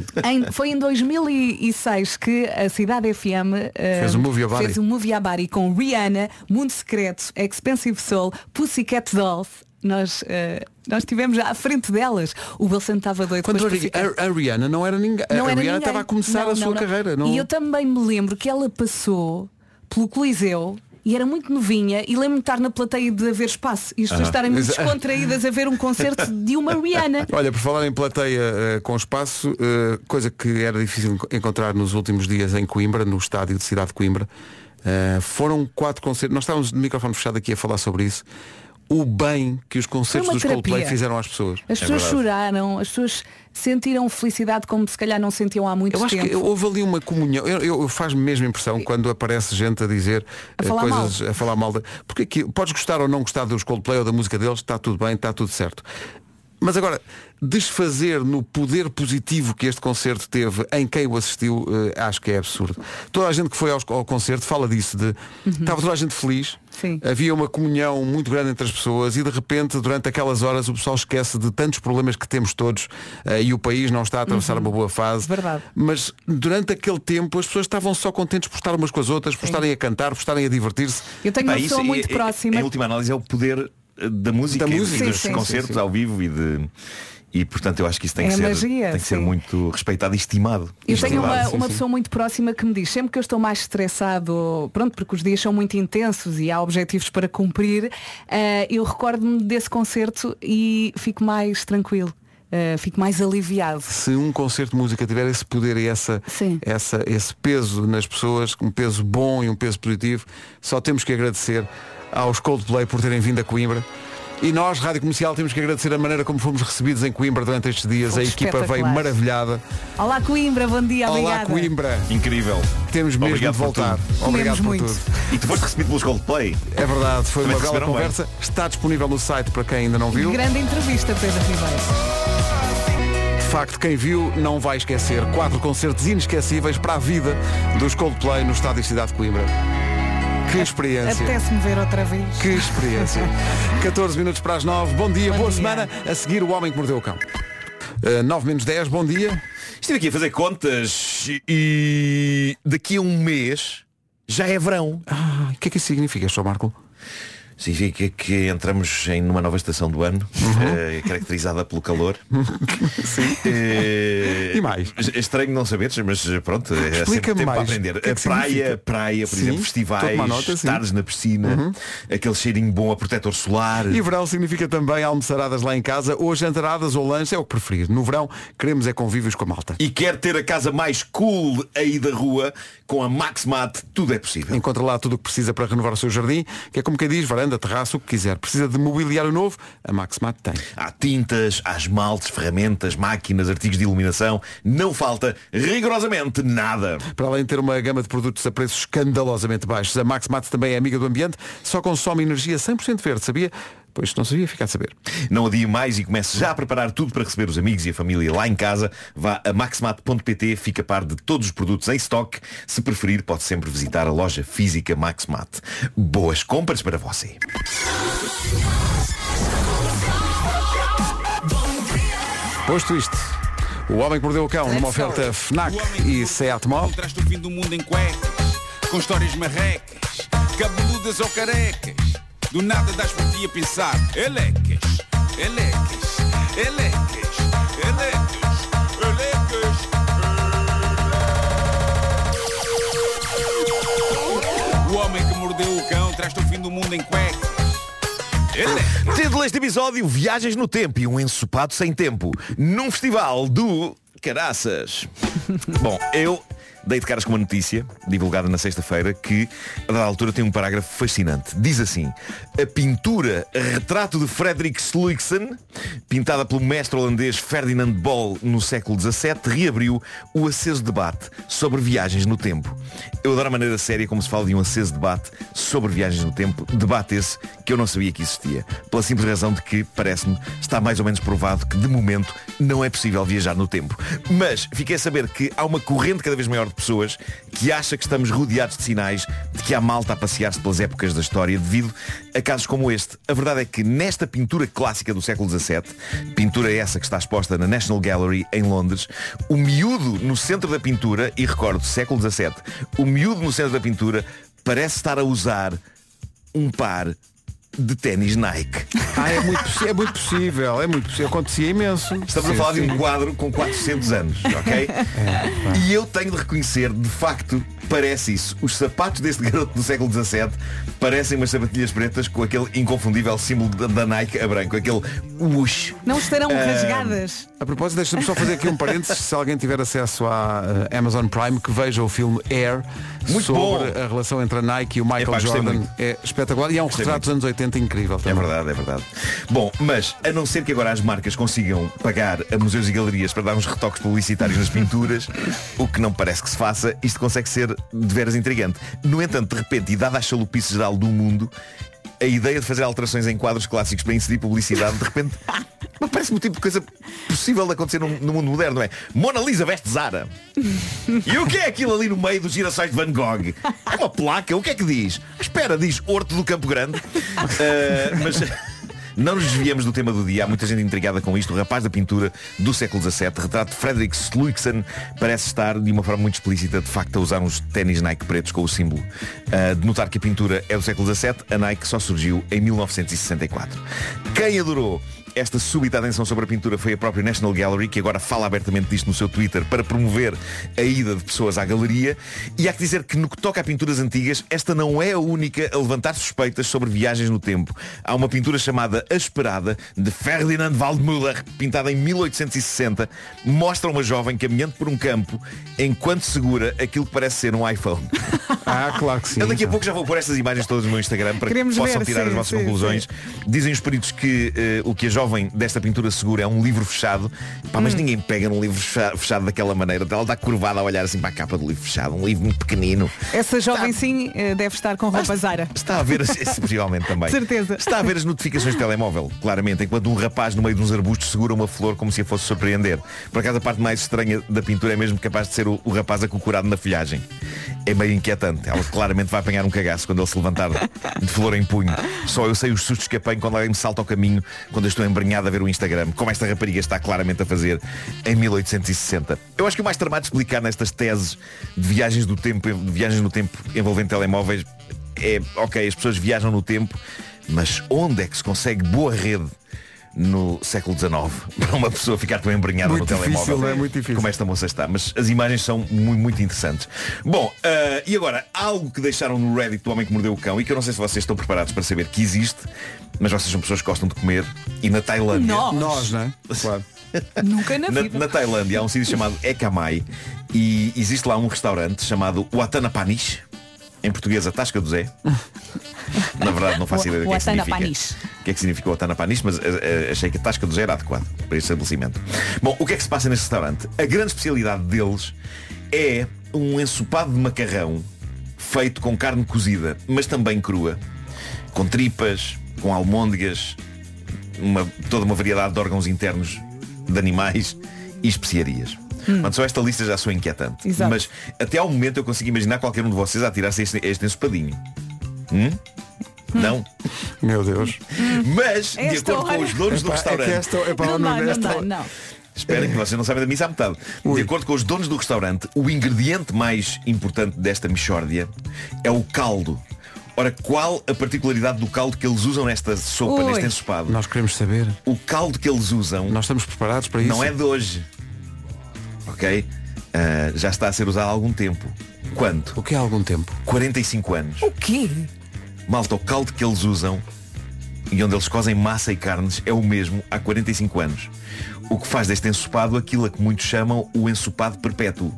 Em- foi em 2006 que a Cidade FM eh, Fez o Movie fez o Movie com Rihanna, Mundo Secreto, Expensive Soul, Pussycat Dolls. Nós, eh, nós estivemos à frente delas. O Wilson estava doido Quando com a, Pussycat. a, a Rihanna não era ninguém. Não a era Rihanna estava a começar Não, a sua não, não. carreira. Não... E eu também me lembro que ela passou pelo Coliseu e era muito novinha e lembro-me de estar na plateia de haver espaço e as pessoas Ah. estarem muito descontraídas a ver um concerto de uma Rihanna. Olha, por falar em plateia eh, com espaço, eh, coisa que era difícil enco- encontrar nos últimos dias em Coimbra, no estádio de cidade de Coimbra, eh, foram quatro concertos. Nós estávamos de microfone fechado aqui a falar sobre isso. O bem que os concertos dos Coldplay terapia. fizeram às pessoas. As pessoas verdade. choraram, as pessoas sentiram felicidade como se calhar não sentiam há muito Eu acho tempo. que houve ali uma comunhão. Eu, eu- faz-me mesmo impressão quando aparece gente a dizer A eh, falar coisas, a falar mal. de- Porque aqui, podes gostar ou não gostar dos Coldplay ou da música deles, está tudo bem, está tudo certo. Mas agora, desfazer no poder positivo que este concerto teve em quem o assistiu, eh, acho que é absurdo. Toda a gente que foi aos- ao, concerto fala disso, de estava toda a gente feliz, Sim. havia uma comunhão muito grande entre as pessoas e de repente, durante aquelas horas, o pessoal esquece de tantos problemas que temos todos eh, e o país não está a atravessar uma boa fase. Verdade. Mas durante aquele tempo as pessoas estavam só contentes por estar umas com as outras, por estarem a cantar, por estarem a divertir-se. Eu tenho Pá, uma isso pessoa é- muito é- próxima. Em última análise é o poder da música, Da e música. dos Sim, sim. concertos Sim, sim. ao vivo e de. E portanto eu acho que isso tem É que, ser, magia, tem que ser muito respeitado e estimado. Eu é tenho uma, uma pessoa muito próxima que me diz, sempre que eu estou mais estressado, pronto, porque os dias são muito intensos e há objetivos para cumprir, eh, eu recordo-me desse concerto e fico mais tranquilo, eh, fico mais aliviado. Se um concerto de música tiver esse poder e essa, Sim. essa, esse peso nas pessoas, um peso bom e um peso positivo, só temos que agradecer aos Coldplay por terem vindo a Coimbra. E nós, Rádio Comercial, temos que agradecer a maneira como fomos recebidos em Coimbra durante estes dias. Foi a equipa veio maravilhada. Olá Coimbra, bom dia, Olá obrigada. Coimbra. Incrível. Temos mesmo Obrigado de por voltar. tudo. Obrigado por muito. tudo. E tu foste recebido pelos Coldplay. É verdade, foi Também uma bela receberam bem. conversa. Está disponível no site para quem ainda não viu. Grande entrevista, Pedro Ribeiro. De facto, quem viu não vai esquecer. Quatro concertos inesquecíveis para a vida dos Coldplay no estádio Cidade de Coimbra. Que experiência. Apetece-me ver outra vez. Que experiência. 14 minutos para as 9. Bom dia, Bom boa dia. semana. A seguir, o homem que mordeu o cão. Uh, 9 menos 10, bom dia. Estive aqui a fazer contas e daqui a um mês já é verão. Ah, o que é que isso significa, Sr. Marco? Significa que entramos em numa nova estação do ano, eh, caracterizada pelo calor. Eh, E mais? É estranho não saberes, mas pronto, é sempre Explica-me tempo mais. para aprender. Que é a que praia, significa? praia, por Sim, exemplo, a festivais, nota, sim. Uhum. estares na piscina, aquele cheirinho bom a protetor solar. E verão significa também almoçaradas lá em casa, ou jantaradas ou lanche, é o que preferir. No verão, queremos é convívios com a malta. E quer ter a casa mais cool aí da rua, com a Maxmat, tudo é possível. Encontra lá tudo o que precisa para renovar o seu jardim, que é como quem diz, varanda, terraço, o que quiser. Precisa de mobiliário novo? A Maxmat tem. Há tintas, há esmaltes, ferramentas, máquinas, artigos de iluminação. Não falta rigorosamente nada. Para além de ter uma gama de produtos a preços escandalosamente baixos, a Maxmat também é amiga do ambiente, só consome energia 100% verde, sabia? Pois não sabia, ficar a saber. Não adie mais e comece já a preparar tudo para receber os amigos e a família lá em casa. Vá a maxmat.pt, fica a par de todos os produtos em stock. Se preferir, pode sempre visitar a loja física Maxmat. Boas compras para você. Posto isto, o homem que mordeu o cão numa oferta FNAC e Seat Mall. Traz-te o fim do mundo em cuecas, com histórias marrecas, cabeludas ou carecas. Do nada das por ti a pensar, elecas, elecas, elecas, elecas, elecas. O homem que mordeu o traz-te o fim do mundo em cuecas. É. Título deste episódio, Viagens no Tempo e um ensopado sem tempo, num festival do Caraças. Bom, eu dei de caras com uma notícia, divulgada na sexta-feira, que a dada altura tem um parágrafo fascinante. Diz assim, a pintura Retrato de Frederick Sluixen, pintada pelo mestre holandês Ferdinand Bol no século XVII, reabriu o aceso debate sobre viagens no tempo. Eu adoro a maneira séria como se fala de um aceso debate sobre viagens no tempo, debate esse que eu não sabia que existia, pela simples razão de que, parece-me, está mais ou menos provado que, de momento, não é possível viajar no tempo. Mas fiquei a saber que há uma corrente cada vez maior de pessoas que acha que estamos rodeados de sinais de que há malta a passear-se pelas épocas da história devido a casos como este. A verdade é que nesta pintura clássica do século XVII, pintura essa que está exposta na National Gallery em Londres, o miúdo no centro da pintura, e recordo, século XVII, o miúdo no centro da pintura parece estar a usar um par de ténis Nike. Ah, é muito, é muito possível, é muito possível. Acontecia imenso. Estamos a Sim, falar de sim. um quadro com 400 anos, ok? E eu tenho de reconhecer, de facto, parece isso. Os sapatos deste garoto do século XVII parecem umas sapatilhas pretas com aquele inconfundível símbolo da, da Nike a branco, aquele whoosh. Não estarão Ah, rasgadas. A propósito, deixa-me só fazer aqui um parênteses. Se alguém tiver acesso à eh, Amazon Prime, que veja o filme Air Muito sobre bom. a relação entre a Nike e o Michael Epá, Jordan. muito. É espetacular e é um Gostei retrato dos anos 80 incrível É também. verdade, é verdade. Bom, mas a não ser que agora as marcas consigam pagar a museus e galerias para dar uns retoques publicitários nas pinturas, o que não parece que se faça, isto consegue ser de veras intrigante. No entanto, de repente, e dada a chalupice geral do mundo, a ideia de fazer alterações em quadros clássicos para inserir publicidade, de repente, parece-me o tipo de coisa possível de acontecer no, no mundo moderno, não é? Mona Lisa veste Zara. E o que é aquilo ali no meio dos girassóis de Van Gogh? É uma placa, o que é que diz? Espera, diz Horto do Campo Grande. Ah, mas não nos desviamos do tema do dia. Há muita gente intrigada com isto. O rapaz da pintura do século XVII, retrato de Frederick Sluixen, parece estar de uma forma muito explícita, de facto, a usar uns ténis Nike pretos com o símbolo. Ah, de notar que a pintura é do século XVII, a Nike só surgiu em 1964. Quem adorou esta súbita atenção sobre a pintura foi a própria National Gallery, que agora fala abertamente disto no seu Twitter para promover a ida de pessoas à galeria. E há que dizer que no que toca a pinturas antigas, esta não é a única a levantar suspeitas sobre viagens no tempo. Há uma pintura chamada A Esperada, de Ferdinand Waldmüller, pintada em 1860, mostra uma jovem caminhando por um campo enquanto segura aquilo que parece ser um iPhone. Ah, claro que sim. Eu daqui a pouco já vou pôr estas imagens todas no meu Instagram para Queremos que possam ver, tirar sim, as vossas sim, conclusões. Dizem os peritos que eh, o que a jovem desta pintura segura é um livro fechado. Pá, Hum. mas ninguém pega num livro fecha- fechado daquela maneira. Ela está curvada a olhar assim para a capa do livro fechado. Um livro muito pequenino. Essa jovem sim eh, deve estar com roupa Zara. Está a ver, as- possivelmente também. Certeza. Está a ver as notificações de telemóvel, claramente, enquanto um rapaz no meio de uns arbustos segura uma flor como se a fosse surpreender. Por acaso a parte mais estranha da pintura é mesmo capaz de ser o, o rapaz acocorado na folhagem. É meio inquietante. Ela claramente vai apanhar um cagaço quando ele se levantar de flor em punho. Só eu sei os sustos que apanho quando alguém me salta ao caminho quando eu estou embrenhado a ver o Instagram, como esta rapariga está claramente a fazer em 1860. Eu acho que o mais tramado de explicar nestas teses de viagens do tempo, viagens no tempo envolvendo telemóveis é, ok, as pessoas viajam no tempo, mas onde é que se consegue boa rede no século XIX para uma pessoa ficar tão embrenhada Muito no difícil, telemóvel é? Muito difícil. como esta moça está. Mas as imagens são muito, muito interessantes. Bom, ah, e agora, algo que deixaram no Reddit do Homem que Mordeu o Cão e que eu não sei se vocês estão preparados para saber que existe, mas vocês são pessoas que gostam de comer e na Tailândia. Nós. Nós, não é? Claro. Nunca na Na, vida. na Tailândia há um sítio chamado Ekamai e existe lá um restaurante chamado Watana Panish, em português a Tasca do Zé. Na verdade não faço ideia do que é que significa. O que é que significa o Watana Panish, mas eh, eh, achei que a Tasca do Zé era adequado para este estabelecimento. Bom, o que é que se passa neste restaurante? A grande especialidade deles é um ensopado de macarrão feito com carne cozida, mas também crua, com tripas, com almôndegas, uma- toda uma variedade de órgãos internos de animais e especiarias. Portanto, só esta lista já sou inquietante. Exato. Mas até ao momento eu consigo imaginar qualquer um de vocês a tirar-se este, este ensopadinho. Hum? Não? Meu Deus. Mas, de Esta acordo com hora- os donos do Epá, é restaurante. que esta, epá, Não não esta- dá, não. Esperem que vocês não sabem da missa à metade. De acordo com os donos do restaurante, o ingrediente mais importante desta mixórdia é o caldo. Ora, qual a particularidade do caldo que eles usam nesta sopa, Oi. neste ensopado? Nós queremos saber. O caldo que eles usam Nós estamos preparados para isso. não é de hoje. Ah, já está a ser usado há algum tempo. Quanto? O que é algum tempo? 45 anos. O quê? Malta, o caldo que eles usam e onde eles cozem massa e carnes é o mesmo há 45 anos. O que faz deste ensopado aquilo a que muitos chamam o ensopado perpétuo.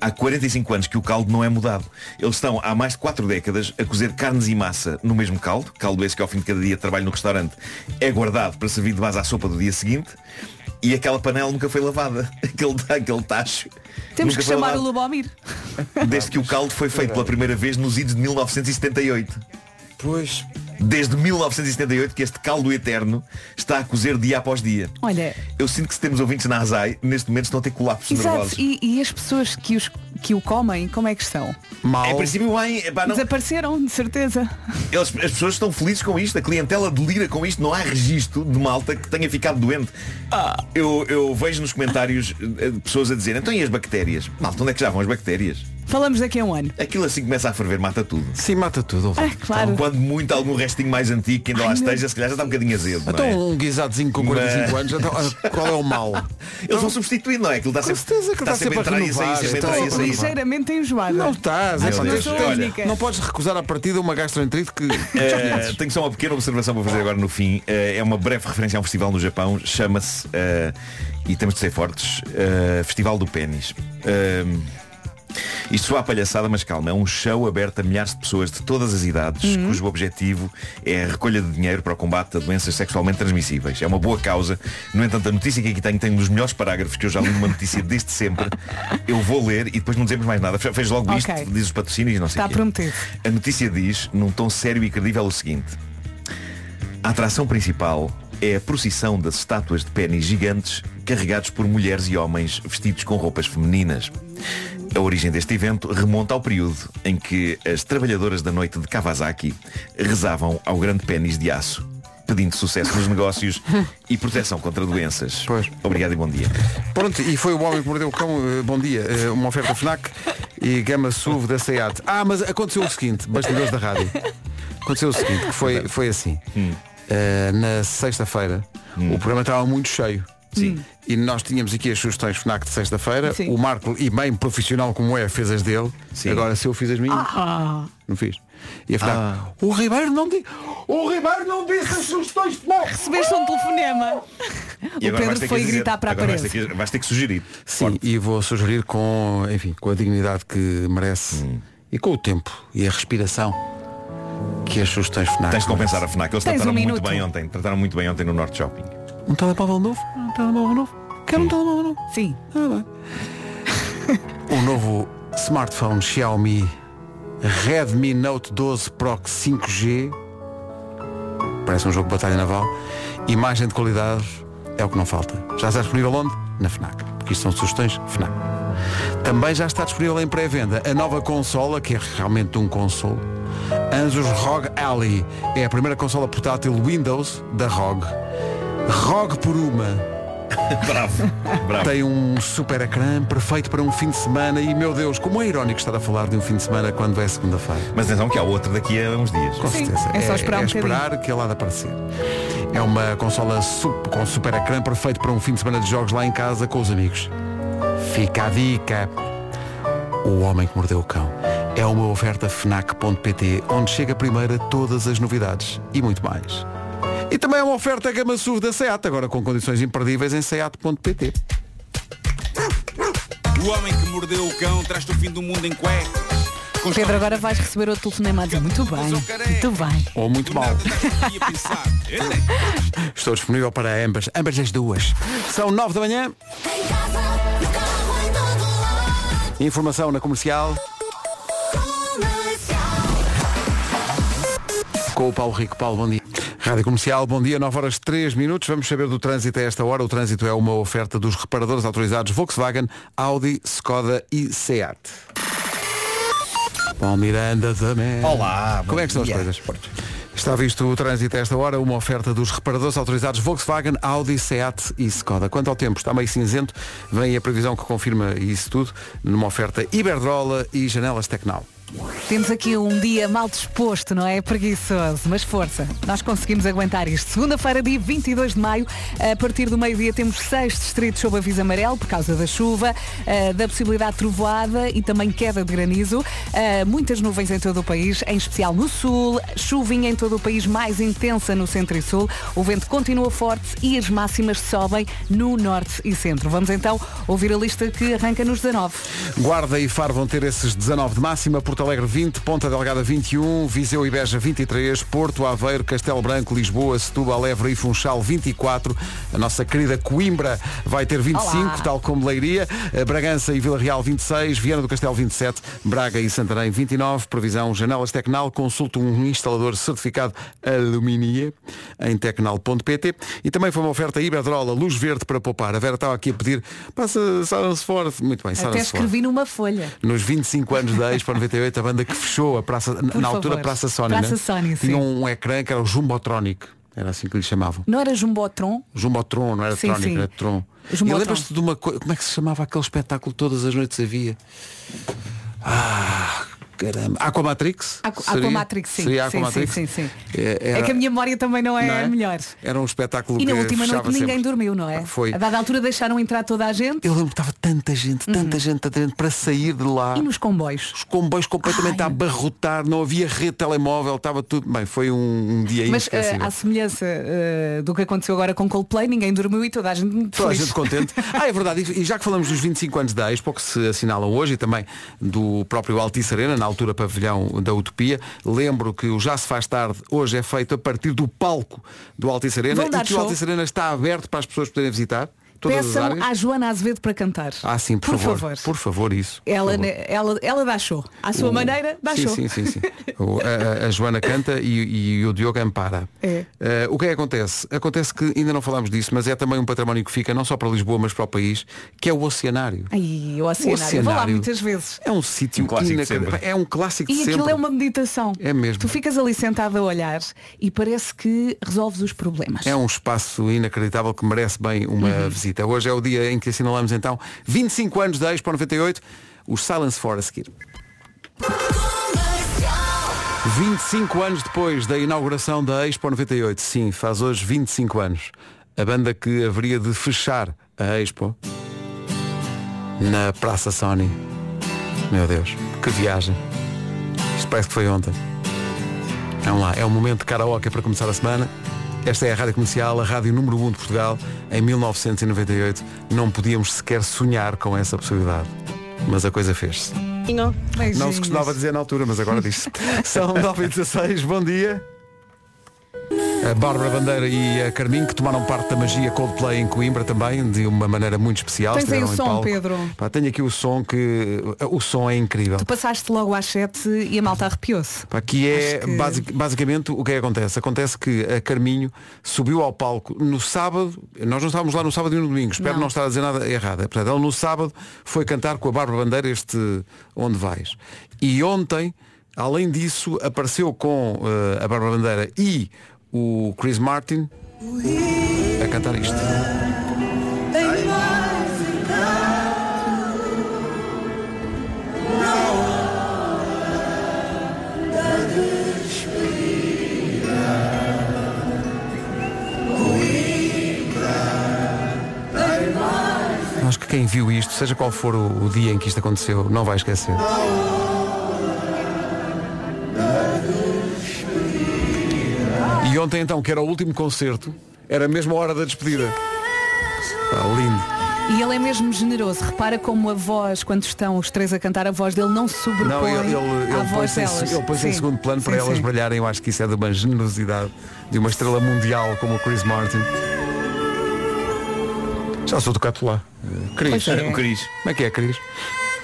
Há 45 anos que o caldo não é mudado. Eles estão há mais de 4 décadas a cozer carnes e massa no mesmo caldo, caldo esse que ao fim de cada dia trabalho no restaurante é guardado para servir de base à sopa do dia seguinte, e aquela panela nunca foi lavada. Aquele, aquele tacho. Temos que chamar lavado o Lubomir. desde que o caldo foi feito pela primeira vez nos idos de 1978. Pois. Desde 1978 que este caldo eterno está a cozer dia após dia. Olha, Eu sinto que se temos ouvintes na ASAI, neste momento estão a ter colapsos exato. nervosos. E, e as pessoas que, os, que o comem, como é que estão? Mal. Em princípio bem, epá, não, Desapareceram, de certeza. eles- as pessoas estão felizes com isto, a clientela delira com isto, não há registro de malta que tenha ficado doente. Eu, eu vejo nos comentários eh, pessoas a dizer, então e as bactérias? Malta, onde é que já vão as bactérias? Falamos daqui a um ano. Aquilo assim começa a ferver, mata tudo. Sim, mata tudo. Ah, claro. Quando muito algum restinho mais antigo que ainda lá Ai, meu- esteja, se calhar já está um bocadinho azedo. não Então é? um guisadozinho com 45 Mas- anos, então, ah, qual é o mal? Eles vão substituindo, não é? Aquilo está Com sempre, certeza que está sempre a entrar e sair, renovar, sempre a então, entrar e sair. Ligeiramente enjoada. Não estás, é única. não podes recusar à partida uma gastroenterite que. Eh, tenho só uma pequena observação para fazer agora no fim. Eh, é uma breve referência a um festival no Japão. Chama-se, eh, e temos de ser fortes, Festival do Pênis. Eh, isto soa a palhaçada, mas calma, é um show aberto a milhares de pessoas de todas as idades, cujo objetivo é a recolha de dinheiro para o combate a doenças sexualmente transmissíveis. É uma boa causa. No entanto, a notícia que aqui tenho tem um dos melhores parágrafos que eu já li numa notícia desde sempre. Eu vou ler e depois não dizemos mais nada. Fez logo Ok. isto, diz os patrocínios e não sei Está prometido. A notícia diz, num tom sério e credível, o seguinte. A atração principal é a procissão das estátuas de pênis gigantes carregados por mulheres e homens vestidos com roupas femininas. A origem deste evento remonta ao período em que as trabalhadoras da noite de Kawasaki rezavam ao grande pênis de aço, pedindo sucesso nos negócios e proteção contra doenças. Pois. Obrigado e bom dia. Pronto, e foi o homem que mordeu o cão. eh, Bom dia. Eh, Uma oferta FNAC e gama SUV da SEAT. Ah, mas aconteceu o seguinte, bastidores da rádio. Aconteceu o seguinte, que foi, foi assim. Eh, na sexta-feira o programa estava muito cheio. Sim. E nós tínhamos aqui as sugestões FNAC de sexta-feira. Sim. O Marco, e bem profissional como é, fez as dele. Sim. Agora se eu fiz as minhas, Ah, não fiz. E a FNAC, o Ribeiro não disse. O Ribeiro não disse as sugestões FNAC. recebeste um telefonema. E o agora vais Pedro foi dizer- gritar para a vais parede. ter que- vais ter que sugerir. Sim, e vou sugerir com, enfim, com a dignidade que merece e com o tempo e a respiração que as sugestões FNAC. Tens de compensar a FNAC. Eles Tens trataram um muito minuto. bem ontem. Trataram muito bem ontem no Norte Shopping. Um telemóvel novo? Um telemóvel novo? Quero um telemóvel novo. Sim. Ah, bem. novo smartphone Xiaomi Redmi Note 12 Pro 5G parece um jogo de batalha naval imagem de qualidade é o que não falta já está disponível onde? na FNAC porque isto são sugestões FNAC também já está disponível em pré-venda a nova consola que é realmente um console Asus ROG Ally é a primeira consola portátil Windows da ROG ROG por uma Bravo. Bravo. tem um super ecrã perfeito para um fim de semana e, meu Deus, como é irónico estar a falar de um fim de semana quando é segunda-feira. Mas atenção que há outro daqui a uns dias. Com Sim, certeza. é só esperar um é esperar que ele há de aparecer. É uma consola sup- com super ecrã perfeito para um fim de semana de jogos lá em casa com os amigos. Fica a dica. O Homem que Mordeu o Cão. É uma oferta FNAC.pt, onde chega primeiro a todas as novidades e muito mais. E também é uma oferta Gama SUV da SEAT, agora com condições imperdíveis em seat.pt. O homem que mordeu o cão traz-te o fim do mundo em cuecas. Com Pedro, agora vais receber outro telefonema a dizer muito bem, muito bem. Ou muito mal. a é Estou disponível para ambas, ambas as duas. São nove da manhã. Informação na comercial Comercial. com o Paulo Rico. Paulo, bom dia. Rádio Comercial, bom dia, 9 horas 3 minutos. Vamos saber do trânsito a esta hora. O trânsito é uma oferta dos reparadores autorizados Volkswagen, Audi, Skoda e Seat. Paulo Miranda também. Olá, Como é que estão bom as dia. coisas? Está visto o trânsito a esta hora, uma oferta dos reparadores autorizados Volkswagen, Audi, Seat e Skoda. Quanto ao tempo, está meio cinzento, vem a previsão que confirma isso tudo, numa oferta Iberdrola e Janelas Tecnal. Temos aqui um dia mal disposto, não é? Preguiçoso, mas força, nós conseguimos aguentar isto. Segunda-feira, dia 22 de maio, a partir do meio-dia temos seis distritos sob aviso amarelo por causa da chuva, eh, da possibilidade de trovoada e também queda de granizo. Eh, Muitas nuvens em todo o país, em especial no sul, chuvinha em todo o país, mais intensa no centro e sul. O vento continua forte e as máximas sobem no norte e centro. Vamos então ouvir a lista que arranca nos 19. Guarda e Faro vão ter esses 19 de máxima, Porto Alegre 20, Ponta Delgada 21, Viseu e Beja 23, Porto, Aveiro, Castelo Branco, Lisboa, Setúbal, Évora e Funchal 24. A nossa querida Coimbra vai ter 25, Olá. tal como Leiria, Eh, Bragança e Vila Real 26, Viana do Castelo 27, Braga e Santarém 29, previsão Janelas Tecnal, consulta um instalador certificado Aluminier em tecnal.pt e também foi uma oferta Iberdrola, luz verde para poupar. A Vera estava aqui a pedir, passa Silence Forth. Muito bem, Até Silence Forth. escrevi numa folha. Nos 25 anos da Expo 98, a banda que fechou a praça, na Por altura favor. Praça Sony, Praça né? Sony, tinha sim. um ecrã que era o Jumbotronic, era assim que lhe chamavam. Não era Jumbotron? Jumbotron, não era Sim, Tronic, sim. era Tron. E Jumbotron. lembras-te de uma coisa, como é que se chamava aquele espetáculo todas as noites havia? Ah, caramba. Aquamatrix? Aqu- Seria? Aquamatrix, sim. Seria sim, Aquamatrix? sim, sim, sim. É, É era- que a minha memória também não é, não é? a melhor. Era um espetáculo E na última noite ninguém sempre. dormiu, não é? Foi. A dada altura deixaram entrar toda a gente Eu lembro que estava tanta gente, tanta gente, tanta gente para sair de lá. Uhum. e nos comboios. Os comboios completamente Ai. a abarrotar, não havia rede de telemóvel, estava tudo. Bem, foi um, um dia Mas inesquecível. à semelhança eh, do que aconteceu agora com Coldplay, ninguém dormiu e toda a gente Toda a gente contente. Ah, é verdade. E e já que falamos dos 25 anos da Expo, que se assinalam hoje, e também do próprio Altice Arena, na altura pavilhão da Utopia, lembro que o Já se faz tarde hoje é feito a partir do palco do Altice Arena Vão e que o show? Altice Arena está aberto para as pessoas poderem visitar. Todas as Peçam áreas. à Joana Azevedo para cantar. Ah, sim, por, Por favor. favor. Por favor, isso. por Ela, favor. ela, ela dá show. À sua O- maneira, dá sim, show. Sim, sim, sim. O- a, a- Joana canta e, e o Diogo ampara. É. Eh, o que é que acontece? Acontece que ainda não falámos disso, mas é também um património que fica não só para Lisboa, mas para o país, que é o Oceanário. Ai, o oceanário. Vou lá muitas vezes. É um sítio Um clássico sempre. É um clássico de E aquilo sempre. é uma meditação. É mesmo. Tu ficas ali sentado a olhar e parece que resolves os problemas. É um espaço inacreditável que merece bem uma Uhum. visita. Hoje é o dia em que assinalamos então 25 anos da Expo 98, os Silence for a seguir. 25 anos depois da inauguração da Expo 98, sim, faz hoje 25 anos. A banda que haveria de fechar a Expo na Praça Sony. Meu Deus, que viagem. Isto parece que foi ontem. Vamos lá, é o momento de karaoke para começar a semana. Esta é a Rádio Comercial, a Rádio número 1 de Portugal. Em 1998 não podíamos sequer sonhar com essa possibilidade. Mas a coisa fez-se. Não se costumava dizer na altura, mas agora diz-se. São 9 e 16 bom dia. A Bárbara Bandeira e a Carminho que tomaram parte da magia Coldplay em Coimbra também, de uma maneira muito especial. Tens aí o som, palco. Pedro. Pá, tenho aqui o som que. O som é incrível. Tu passaste logo às 7 e a malta arrepiou-se. Aqui é que- basic- basicamente o que é que acontece? Acontece que a Carminho subiu ao palco no sábado, nós não estávamos lá no sábado e no domingo, espero Não. não, estar a dizer nada errado. Portanto, ela no sábado foi cantar com a Bárbara Bandeira este Onde Vais. E ontem, além disso, apareceu com eh, a Bárbara Bandeira e o Chris Martin a cantar isto. Acho que quem viu isto, seja qual for o, o dia em que isto aconteceu, não vai esquecer. E ontem então, que era o último concerto, era mesmo a hora da despedida. Pá, lindo. E ele é mesmo generoso. Repara como a voz, quando estão os três a cantar, a voz dele não se sobrepõe Não, ele, ele, à ele voz põe-se em, delas. ele põe-se em segundo plano para Sim, elas sim. brilharem. Eu acho que isso é de uma generosidade de uma estrela mundial como o Chris Martin. Já sou do lá. Cris. É. O Cris. Como é que é, Cris?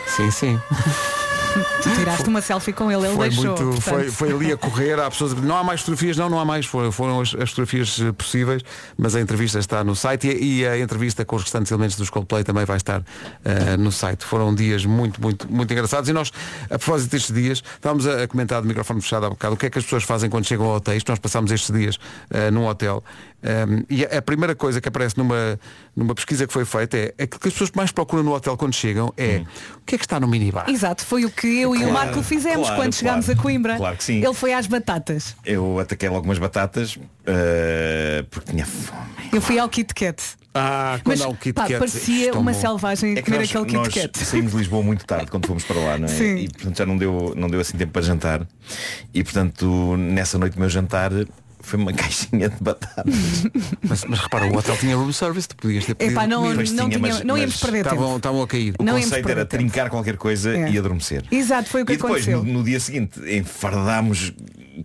Sim, sim. Tu tiraste uma selfie com ele, ele foi deixou. muito, portanto. foi, foi ali a correr, há pessoas a dizer, não há mais fotografias, não, não há mais, foram, foram as, as fotografias eh, possíveis, mas a entrevista está no site e, e a entrevista com os restantes elementos dos Coldplay também vai estar eh, no site. Foram dias muito, muito, muito engraçados e nós, a propósito destes dias, estávamos a, a comentar de microfone fechado há bocado o que é que as pessoas fazem quando chegam a hotéis, nós passámos estes dias eh, num hotel um, e a, a primeira coisa que aparece numa, numa pesquisa que foi feita é aquilo que as pessoas mais procuram no hotel quando chegam é o que é que está no minibar? Exato, foi o que eu e o Marco fizemos claro, quando chegámos claro. a Coimbra. Claro que sim. Ele foi às batatas. Eu ataquei logo umas batatas eh, porque tinha fome. Eu fui ao Kit Kat. Ah, Mas quando há um Kit pá, Kat, parecia tão uma bom. selvagem É que comer nós, aquele nós Kit Kat. saímos de Lisboa muito tarde quando fomos para lá, não é? Sim. E portanto já não deu, não deu assim tempo para jantar. E portanto, nessa noite do meu jantar foi uma caixinha de batatas. Mas, mas repara, o hotel tinha room service, tu podias ter pedido Epá, não, não, tinha, tinha- mas- não íamos perder Estavam, tempo. estavam a cair. O Não conceito era tempo. trincar qualquer coisa É. e adormecer. Exato, foi o que E depois, aconteceu. no, no dia seguinte, enfardámos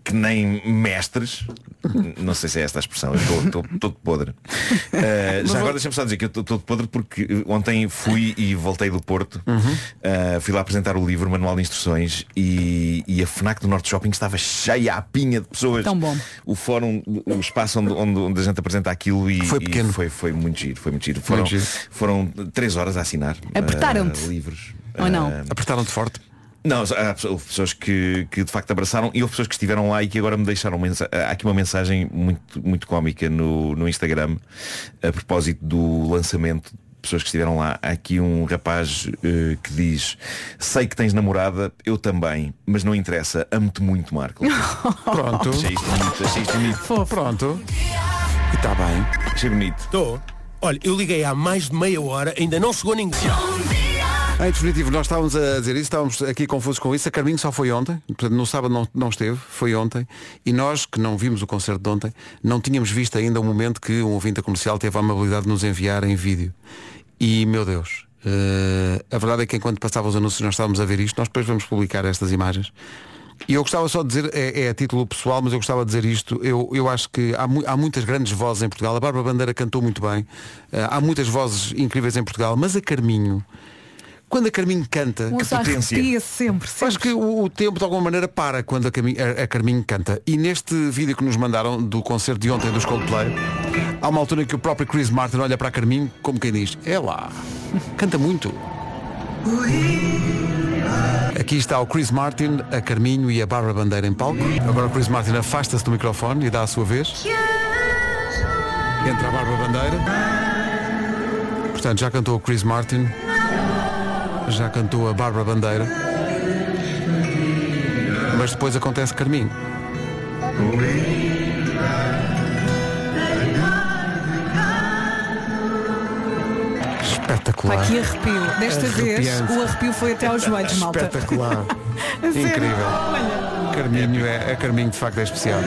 que nem mestres. Não sei se é esta a expressão, eu estou- todo podre. Uh, já agora deixa-me só dizer que eu estou todo podre porque ontem fui e voltei do Porto. Uhum. Uh, fui lá apresentar o livro, Manual de Instruções, e, e a FNAC do Norte Shopping estava cheia à pinha de pessoas. Tão bom. O fórum, o espaço onde, onde, onde a gente apresenta aquilo e, Foi e pequeno. foi, foi muito giro, foi muito giro. Foram, giro. foram três horas a assinar. Apertaram-te? uh, livros. Ou não? Uh, Apertaram-te forte. Não, há pessoas- houve pessoas que, que de facto abraçaram e houve pessoas que estiveram lá e que agora me deixaram mensa- há aqui uma mensagem muito, muito cómica no, no Instagram a propósito do lançamento de pessoas que estiveram lá. Há aqui um rapaz eh, que diz Sei que tens namorada, eu também, mas não interessa, amo-te muito, Marco. Pronto. achei isto bonito, achei isto bonito. Fofo. Pronto. E está bem. Achei bonito. Estou. Olha, eu liguei há mais de meia hora, ainda não chegou ninguém. Em definitivo, nós estávamos a dizer isso, estávamos aqui confusos com isso. A Carminho só foi ontem, portanto no sábado não, não esteve, foi ontem. E nós, que não vimos o concerto de ontem, não tínhamos visto ainda o momento que um ouvinte comercial teve a amabilidade de nos enviar em vídeo. E, meu Deus, eh, a verdade é que enquanto passava os anúncios nós estávamos a ver isto, nós depois vamos publicar estas imagens. E eu gostava só de dizer, é, é a título pessoal, mas eu gostava de dizer isto. Eu, eu acho que há, mu- há muitas grandes vozes em Portugal. A Bárbara Bandeira cantou muito bem. Eh, há muitas vozes incríveis em Portugal. Mas a Carminho, quando a Carminho canta, Um só potência. sempre, eu acho sempre. que o, o tempo de alguma maneira para quando a, Cami- a- a Carminho canta. E neste vídeo que nos mandaram do concerto de ontem dos Coldplay, há uma altura em que o próprio Chris Martin olha para a Carminho como quem diz, é lá, canta muito. Aqui está o Chris Martin, a Carminho e a Bárbara Bandeira em palco. Agora o Chris Martin afasta-se do microfone e dá a sua vez. Entra a Bárbara Bandeira. Portanto, já cantou o Chris Martin. Já cantou a Bárbara Bandeira. Mas depois acontece Carminho. Espetacular. que arrepio. Desta vez o arrepio foi até aos joelhos, malta. Espetacular. Incrível. olha. Carminho é, a Carminho de facto é especial.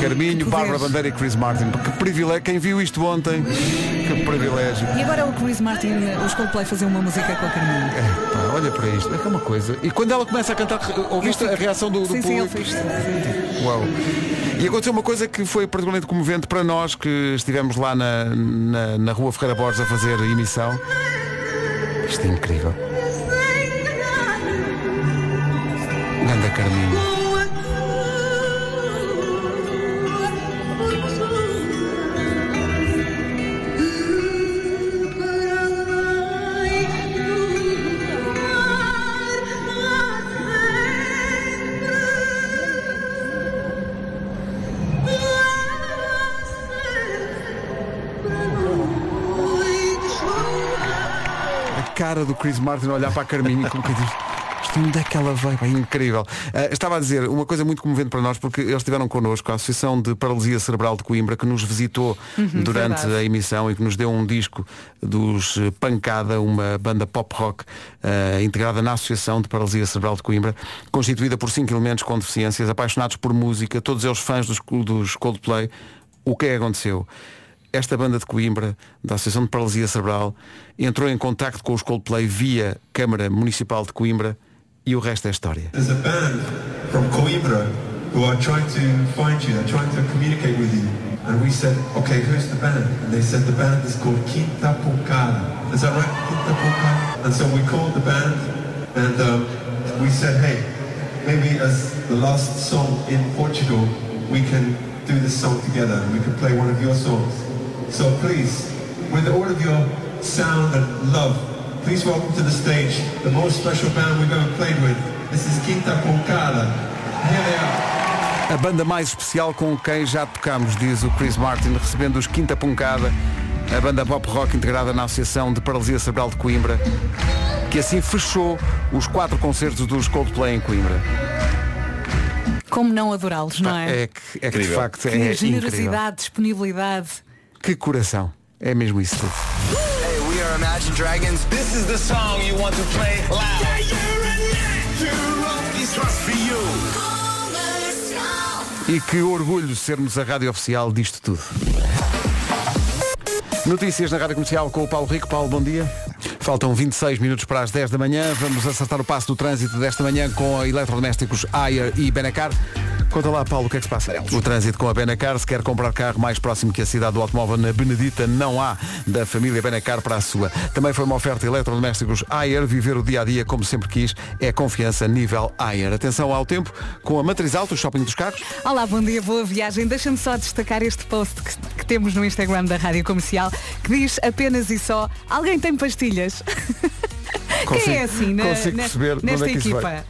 Carminho, Bárbara. Bandeira e Chris Martin. Que privilégio. Quem viu isto ontem, que privilégio. E agora o Chris Martin, os Coldplay fazer uma música com a Carminho. É, pá, olha para isto, é que é uma coisa. E quando ela começa a cantar, ouviste a reação do, do Sim, sim, ele público? fez. sim. Uau. E aconteceu uma coisa que foi particularmente comovente para nós que estivemos lá na, na, na rua Ferreira Borges a fazer emissão. Isto é incrível. Ganda Carminho. Cara do Chris Martin a olhar para a Carminho como que diz. "Isto Onde é que ela veio? Pá, incrível. Ah, estava a dizer uma coisa muito comovente para nós, porque eles estiveram connosco, a Associação de Paralisia Cerebral de Coimbra, que nos visitou durante verdade. a emissão e que nos deu um disco dos eh, Pancada, uma banda pop rock ah, integrada na Associação de Paralisia Cerebral de Coimbra, constituída por cinco elementos com deficiências, apaixonados por música, todos eles fãs dos, dos Coldplay. O que é que aconteceu? Esta banda de Coimbra, da Associação de Paralisia Cerebral, entrou em contacto com os Coldplay via Câmara Municipal de Coimbra e o resto é história. Coimbra. And we said, okay, who's the band? And they said the band is called Quinta Pocada. Is that right? Quinta Pocada? And so we called the band and um, we said, hey, maybe as the last song in Portugal, we can do this song together. We can play one of your songs. So please, with all of your sound and love, please welcome to the stage the most special band we've ever played with. This is Quinta Pocada. Here they are. A banda mais especial com quem já tocamos, diz o Chris Martin, recebendo os Quinta Pancada, a banda pop rock integrada na Associação de Paralisia Cerebral de Coimbra. que assim fechou os quatro concertos dos Coldplay em Coimbra. Como não adorá-los, não é? É que, é que de Incrível. facto Que é incrível. generosidade, disponibilidade. Que coração. É mesmo isso tudo. Hey, we are Imagine Dragons. This is the song you want to play loud. E que orgulho sermos a rádio oficial disto tudo. Notícias na Rádio Comercial com o Paulo Rico. Paulo, bom dia. Faltam 26 minutos para as 10 da manhã. Vamos acertar o passo do trânsito desta manhã com a eletrodomésticos Ayer e Benacar. Conta lá, Paulo, o que é que se passa? O trânsito com a Benacar. Se quer comprar carro mais próximo que a cidade do automóvel na Benedita, não há da família Benacar para a sua. Também foi uma oferta eletrodomésticos Ayer. Viver o dia a dia como sempre quis é confiança nível Ayer. Atenção ao tempo com a Matriz Alto, o shopping dos carros. Olá, bom dia, boa viagem. Deixa-me só destacar este post que, que temos no Instagram da Rádio Comercial que diz apenas e só alguém tem pastilhas. Consigo- Quem é assim na, consigo na- nesta é equipa?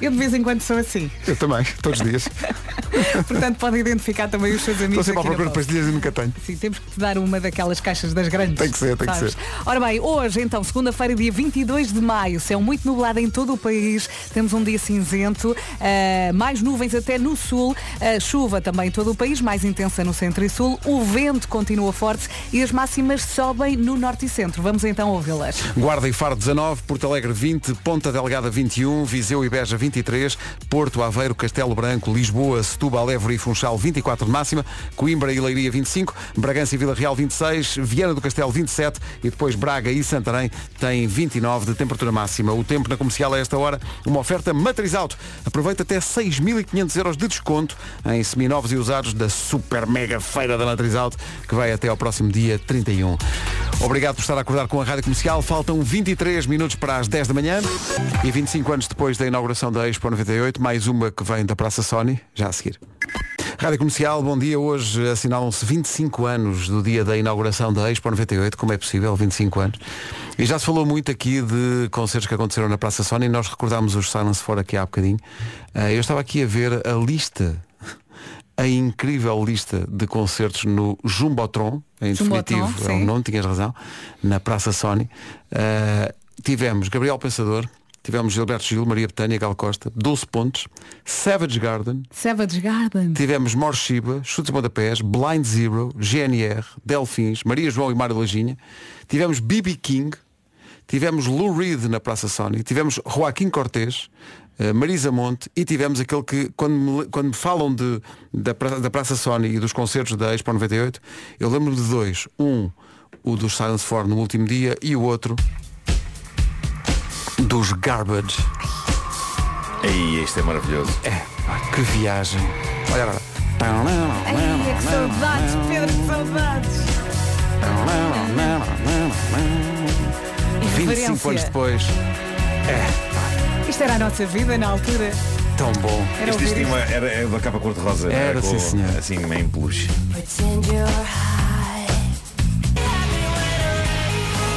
Eu de vez em quando sou assim. Eu também, todos os dias. Portanto, pode identificar também os seus Estou amigos sempre à procura de pastilhas e nunca tenho. Sim, temos que te dar uma daquelas caixas das grandes. Tem que ser, tem que sabes? ser. Ora bem, hoje então, segunda-feira, dia 22 de maio, céu muito nublado em todo o país, temos um dia cinzento, ah, mais nuvens até no sul, ah, chuva também em todo o país, mais intensa no centro e sul, o vento continua forte e as máximas sobem no norte e centro. Vamos então ouvi-las. Guarda e Faro 19, Porto Alegre 20, Ponta Delgada 21, Viseu e Beja 23, Porto, Aveiro, Castelo Branco, Lisboa, Setúbal, Évora e Funchal 24 de máxima, Coimbra e Leiria 25, Bragança e Vila Real 26, Viana do Castelo 27 e depois Braga e Santarém têm 29 de temperatura máxima. O tempo na comercial a esta hora, uma oferta matriz alto. Aproveita até 6.500 euros de desconto em seminovos e usados da super mega feira da matriz alto que vai até ao próximo dia 31. Obrigado por estar a acordar com a Rádio Comercial. Faltam 23 minutos para as 10 da manhã e 25 anos depois da inauguração da Expo 98, mais uma que vem da Praça Sony, já seguir. Rádio Comercial, bom dia. Hoje assinalam-se 25 anos do dia da inauguração da Expo 98. Como é possível? 25 anos. E já se falou muito aqui de concertos que aconteceram na Praça Sony e nós recordámos os Silence For aqui há bocadinho. Ah, Eu estava aqui a ver a lista, a incrível lista de concertos no Jumbotron, em Jumbotron, definitivo, é sim. um nome, tinhas razão, na Praça Sony. Ah, tivemos Gabriel Pensador, tivemos Gilberto Gil, Maria Betânia, Gal Costa, 12 pontos, Savage Garden, Savage Garden. Tivemos Morshiba, Chutes Pontapés, Blind Zero, GNR, Delfins, Maria João e Mário Lajinha. Tivemos BB King, tivemos Lou Reed na Praça Sony, tivemos Joaquim Cortez, eh, Marisa Monte e tivemos aquele que, quando me, quando me falam de, da, pra- da Praça Sony e dos concertos da Expo 98, eu lembro-me de dois. Um, o dos Silence For no último dia e o outro dos Garbage. Ei, este é maravilhoso. É, pá, que viagem. Olha agora. Ai, que saudades, Pedro, que saudades. 25 Reverência. anos depois. É, Isto era a nossa vida na altura. tão bom. Era Este, isto. era, era da capa cor-de-rosa. Era, com, sim, senhor. Assim, meio em peluche.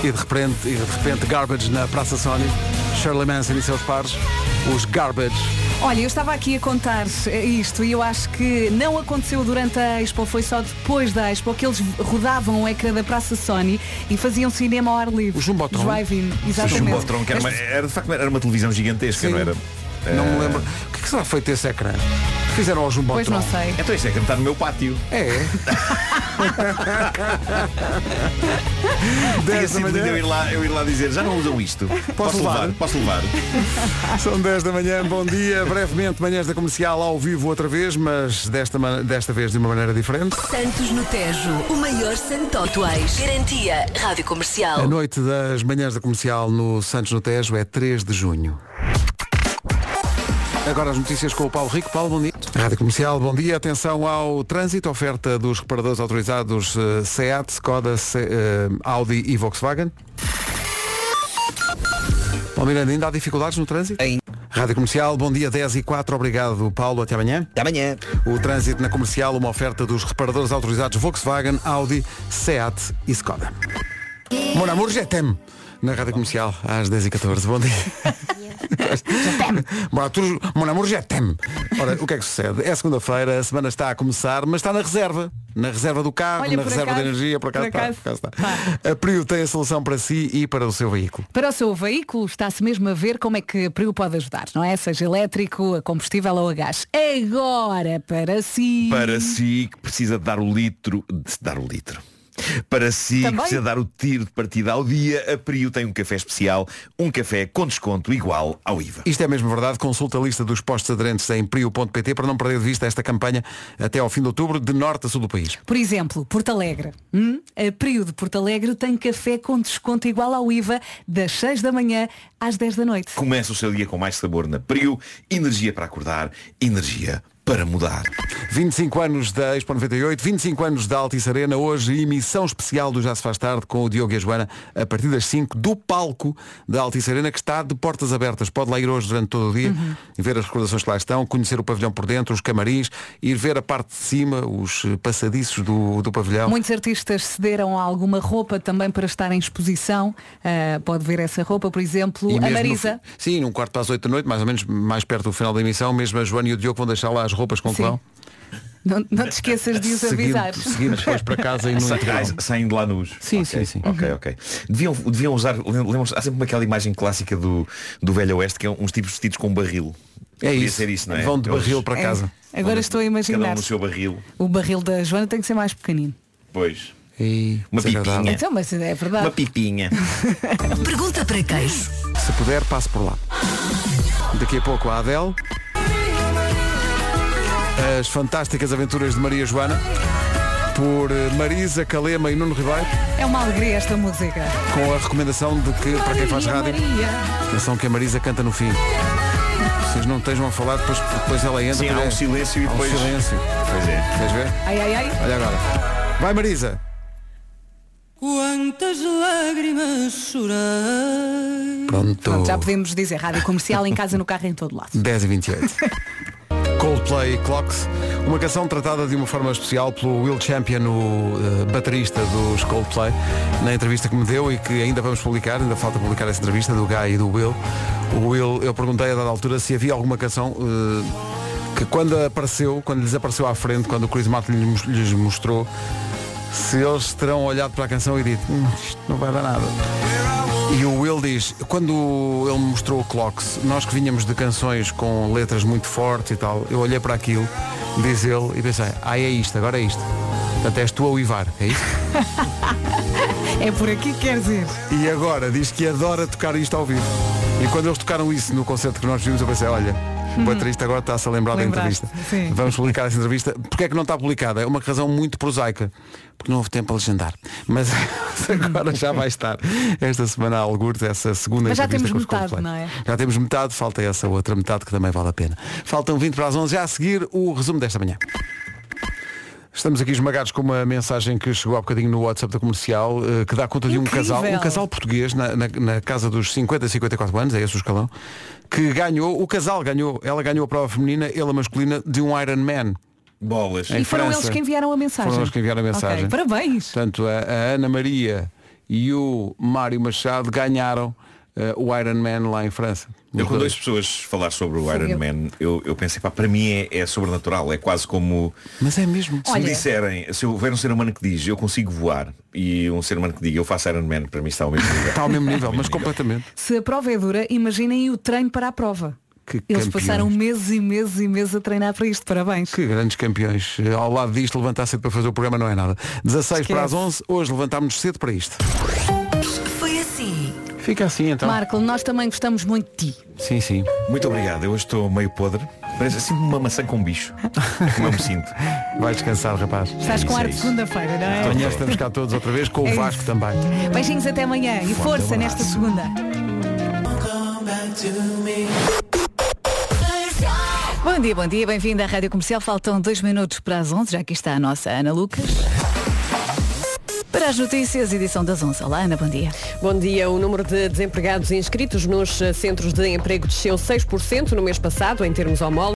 E de repente, e de repente Garbage na Praça Sony, Shirley Manson e seus pares, os Garbage. Olha, eu estava aqui a contar isto e eu acho que não aconteceu durante a Expo, foi só depois da Expo que eles rodavam o ecrã da Praça Sony e faziam cinema ao ar livre. O Jumbotron. Drive-in, O exatamente. Jumbotron, que era, uma, era de facto era uma televisão gigantesca, Sim. não era? Não me lembro. O que, é que será feito esse ecrã? Fizeram ao Jumbotron. Pois não sei. Então isto é que está no meu pátio. É. Tinha 10 da sido lindo eu ir, manhã. lá, eu ir lá dizer, já não usam isto. Posso, levar? Posso levar? São 10 da manhã, bom dia. Brevemente, manhãs da comercial ao vivo outra vez, mas desta, desta vez de uma maneira diferente. Santos no Tejo, o maior santo atuais. Garantia Rádio Comercial. A noite das manhãs da comercial no Santos no Tejo é 3 de junho. Agora as notícias com o Paulo Rico. Paulo, bom dia. Rádio Comercial, bom dia. Atenção ao trânsito, oferta dos reparadores autorizados eh, Seat, Skoda, Se- eh, Audi e Volkswagen. Paulo Miranda, ainda há dificuldades no trânsito? Rádio Comercial, bom dia 10 e 4, obrigado Paulo, até amanhã. Até amanhã. O trânsito na comercial, uma oferta dos reparadores autorizados Volkswagen, Audi, Seat e Skoda. Mon amour, je. Na Rádio Comercial, às 10 e 14 Bom dia. Bom, tu, mon amour, já tem. Ora, o que é que sucede? É segunda-feira, a semana está a começar, mas está na reserva. Na reserva do carro, Olha, na reserva acaso, de energia, por acaso, por acaso. está, por acaso está. A Prio tem a solução para si e para o seu veículo. Para o seu veículo está-se mesmo a ver como é que a Prio pode ajudar, não é? Seja elétrico, a combustível ou a gás. Agora, para si. Para si que precisa de dar o litro, de dar o litro. Para si Também? que precisa dar o tiro de partida ao dia, a Prio tem um café especial, um café com desconto igual ao IVA. Isto é mesmo verdade. Consulta a lista dos postos aderentes em prio.pt para não perder de vista esta campanha até ao fim de outubro, de norte a sul do país. Por exemplo, Porto Alegre. Hum? A Prio de Porto Alegre tem café com desconto igual ao IVA das 6 da manhã às 10 da noite. Começa o seu dia com mais sabor na Prio, energia para acordar, energia para mudar. 25 anos da Expo 98, 25 anos da Altice Arena, hoje emissão especial do Já se faz tarde com o Diogo e a Joana a partir das 5 do palco da Altice Arena que está de portas abertas. Pode lá ir hoje durante todo o dia Uhum. e ver as recordações que lá estão, conhecer o pavilhão por dentro, os camarins, ir ver a parte de cima, os passadiços do, do pavilhão. Muitos artistas cederam a alguma roupa também para estar em exposição. Ah, pode ver essa roupa, por exemplo, E a no Marisa. fi- sim, num quarto para as 8 da noite, mais ou menos mais perto do final da emissão, mesmo a Joana e o Diogo vão deixar lá as roupas com que Sim. vão. Não, não te esqueças de os Seguindo, avisar. seguindo depois para casa e no Sa- intervalo. ah, Saem de lá nus. Sim, Ok, sim, sim. Ok, ok. Deviam, deviam usar, lembram há sempre aquela imagem clássica do, do Velho Oeste que é uns tipos vestidos com um barril. É Podia isso. ser isso, não é? Vão de Eles- barril para É. casa. Agora estou a Cada um imaginar. no seu barril. O barril da Joana tem que ser mais pequenino. Pois. E Uma desagradável. pipinha. Então, mas é verdade. Uma pipinha. Pergunta para queijo. Se puder, passe por lá. Daqui a pouco a Adele. As fantásticas aventuras de Maria Joana. Por eh, Marisa, Calema e Nuno Ribeiro. É uma alegria esta música. Com a recomendação de que, para quem faz Maria, rádio, Maria. atenção que a Marisa canta no fim. Vocês não estejam a falar, depois, depois ela entra. Sim, há é- um silêncio e há um depois- silêncio. Pois é. Queres ver? Ai, ai, ai. Olha agora. Vai Marisa. Quantas lágrimas chorei. Pronto. Pronto, já podemos dizer rádio comercial em casa, no carro, em todo lado. 10 e 28. Coldplay Clocks, uma canção tratada de uma forma especial pelo Will Champion, o eh, baterista dos Coldplay, na entrevista que me deu e que ainda vamos publicar, ainda falta publicar essa entrevista do Guy e do Will. O Will, eu perguntei a dada altura se havia alguma canção eh, que quando apareceu, quando lhes apareceu à frente, quando o Chris Martin lhes mostrou, se eles terão olhado para a canção e dito, "Hum, isto não vai dar nada. E o Will diz, quando ele mostrou o Clocks, nós que vinhamos de canções com letras muito fortes e tal, eu olhei para aquilo, diz ele, e pensei, ah é isto, agora é isto. Portanto és tu a uivar, é isto? É por aqui que queres ir. E agora diz que adora tocar isto ao vivo. E quando eles tocaram isso no concerto que nós vimos, eu pensei, olha, o baterista agora está-se a lembrar da Lembraste, entrevista. sim. Vamos publicar essa entrevista. Porquê é que não está publicada? É uma razão muito prosaica. Porque não houve tempo a legendar. Mas agora já vai estar. Esta semana há algures, essa segunda Mas já entrevista temos com os metade, não é? Já temos metade, falta essa outra metade que também vale a pena. Faltam 20 para as 11, já a seguir o resumo desta manhã. Estamos aqui esmagados com uma mensagem que chegou há bocadinho no WhatsApp da comercial, eh, que dá conta de um casal, um casal português na, na- na casa dos 50 54 anos, é esse o escalão, que ganhou, o casal ganhou, ela ganhou a prova feminina, ele a masculina, de um Iron Man. Bolas. Em e foram França. eles que enviaram a mensagem. Foram eles que enviaram a mensagem. Ok, Parabéns. Portanto, a, a Ana Maria e o Mário Machado ganharam eh, o Iron Man lá em França. Eu quando dois. pessoas falar sobre o Iron eu- Man, eu, eu pensei, pá, para mim é, é sobrenatural, é quase como Mas é mesmo. se me Olha- disserem, se houver um ser humano que diz eu consigo voar e um ser humano que diga eu faço Iron Man, para mim está ao mesmo nível. Está ao mesmo nível, mas completamente. Se a prova é dura, imaginem o treino para a prova. Que Eles campeões. passaram meses e meses e meses a treinar para isto. Parabéns. Que grandes campeões. Eh, Ao lado disto, levantar cedo para fazer o programa não é nada. 16 para as 11, hoje levantámos cedo para isto. Fica assim então. Marco, nós também gostamos muito de ti. Sim, sim. Muito obrigado, eu hoje estou meio podre. Parece assim uma maçã com bicho. Como eu me sinto. Vai descansar, rapaz. Estás com isso, ar é de isso. segunda-feira, não é? Amanhã estamos cá todos outra vez, com o É Vasco isso. também. Beijinhos até amanhã e força nesta segunda. Bom dia, bom dia, bem-vindo à Rádio Comercial. Faltam dois minutos para as 11, já aqui está a nossa Ana Lucas. Para as notícias, edição das 11. Olá, Ana, bom dia. Bom dia. O número de desempregados inscritos nos eh, centros de emprego desceu 6% no mês passado, em termos homólogos.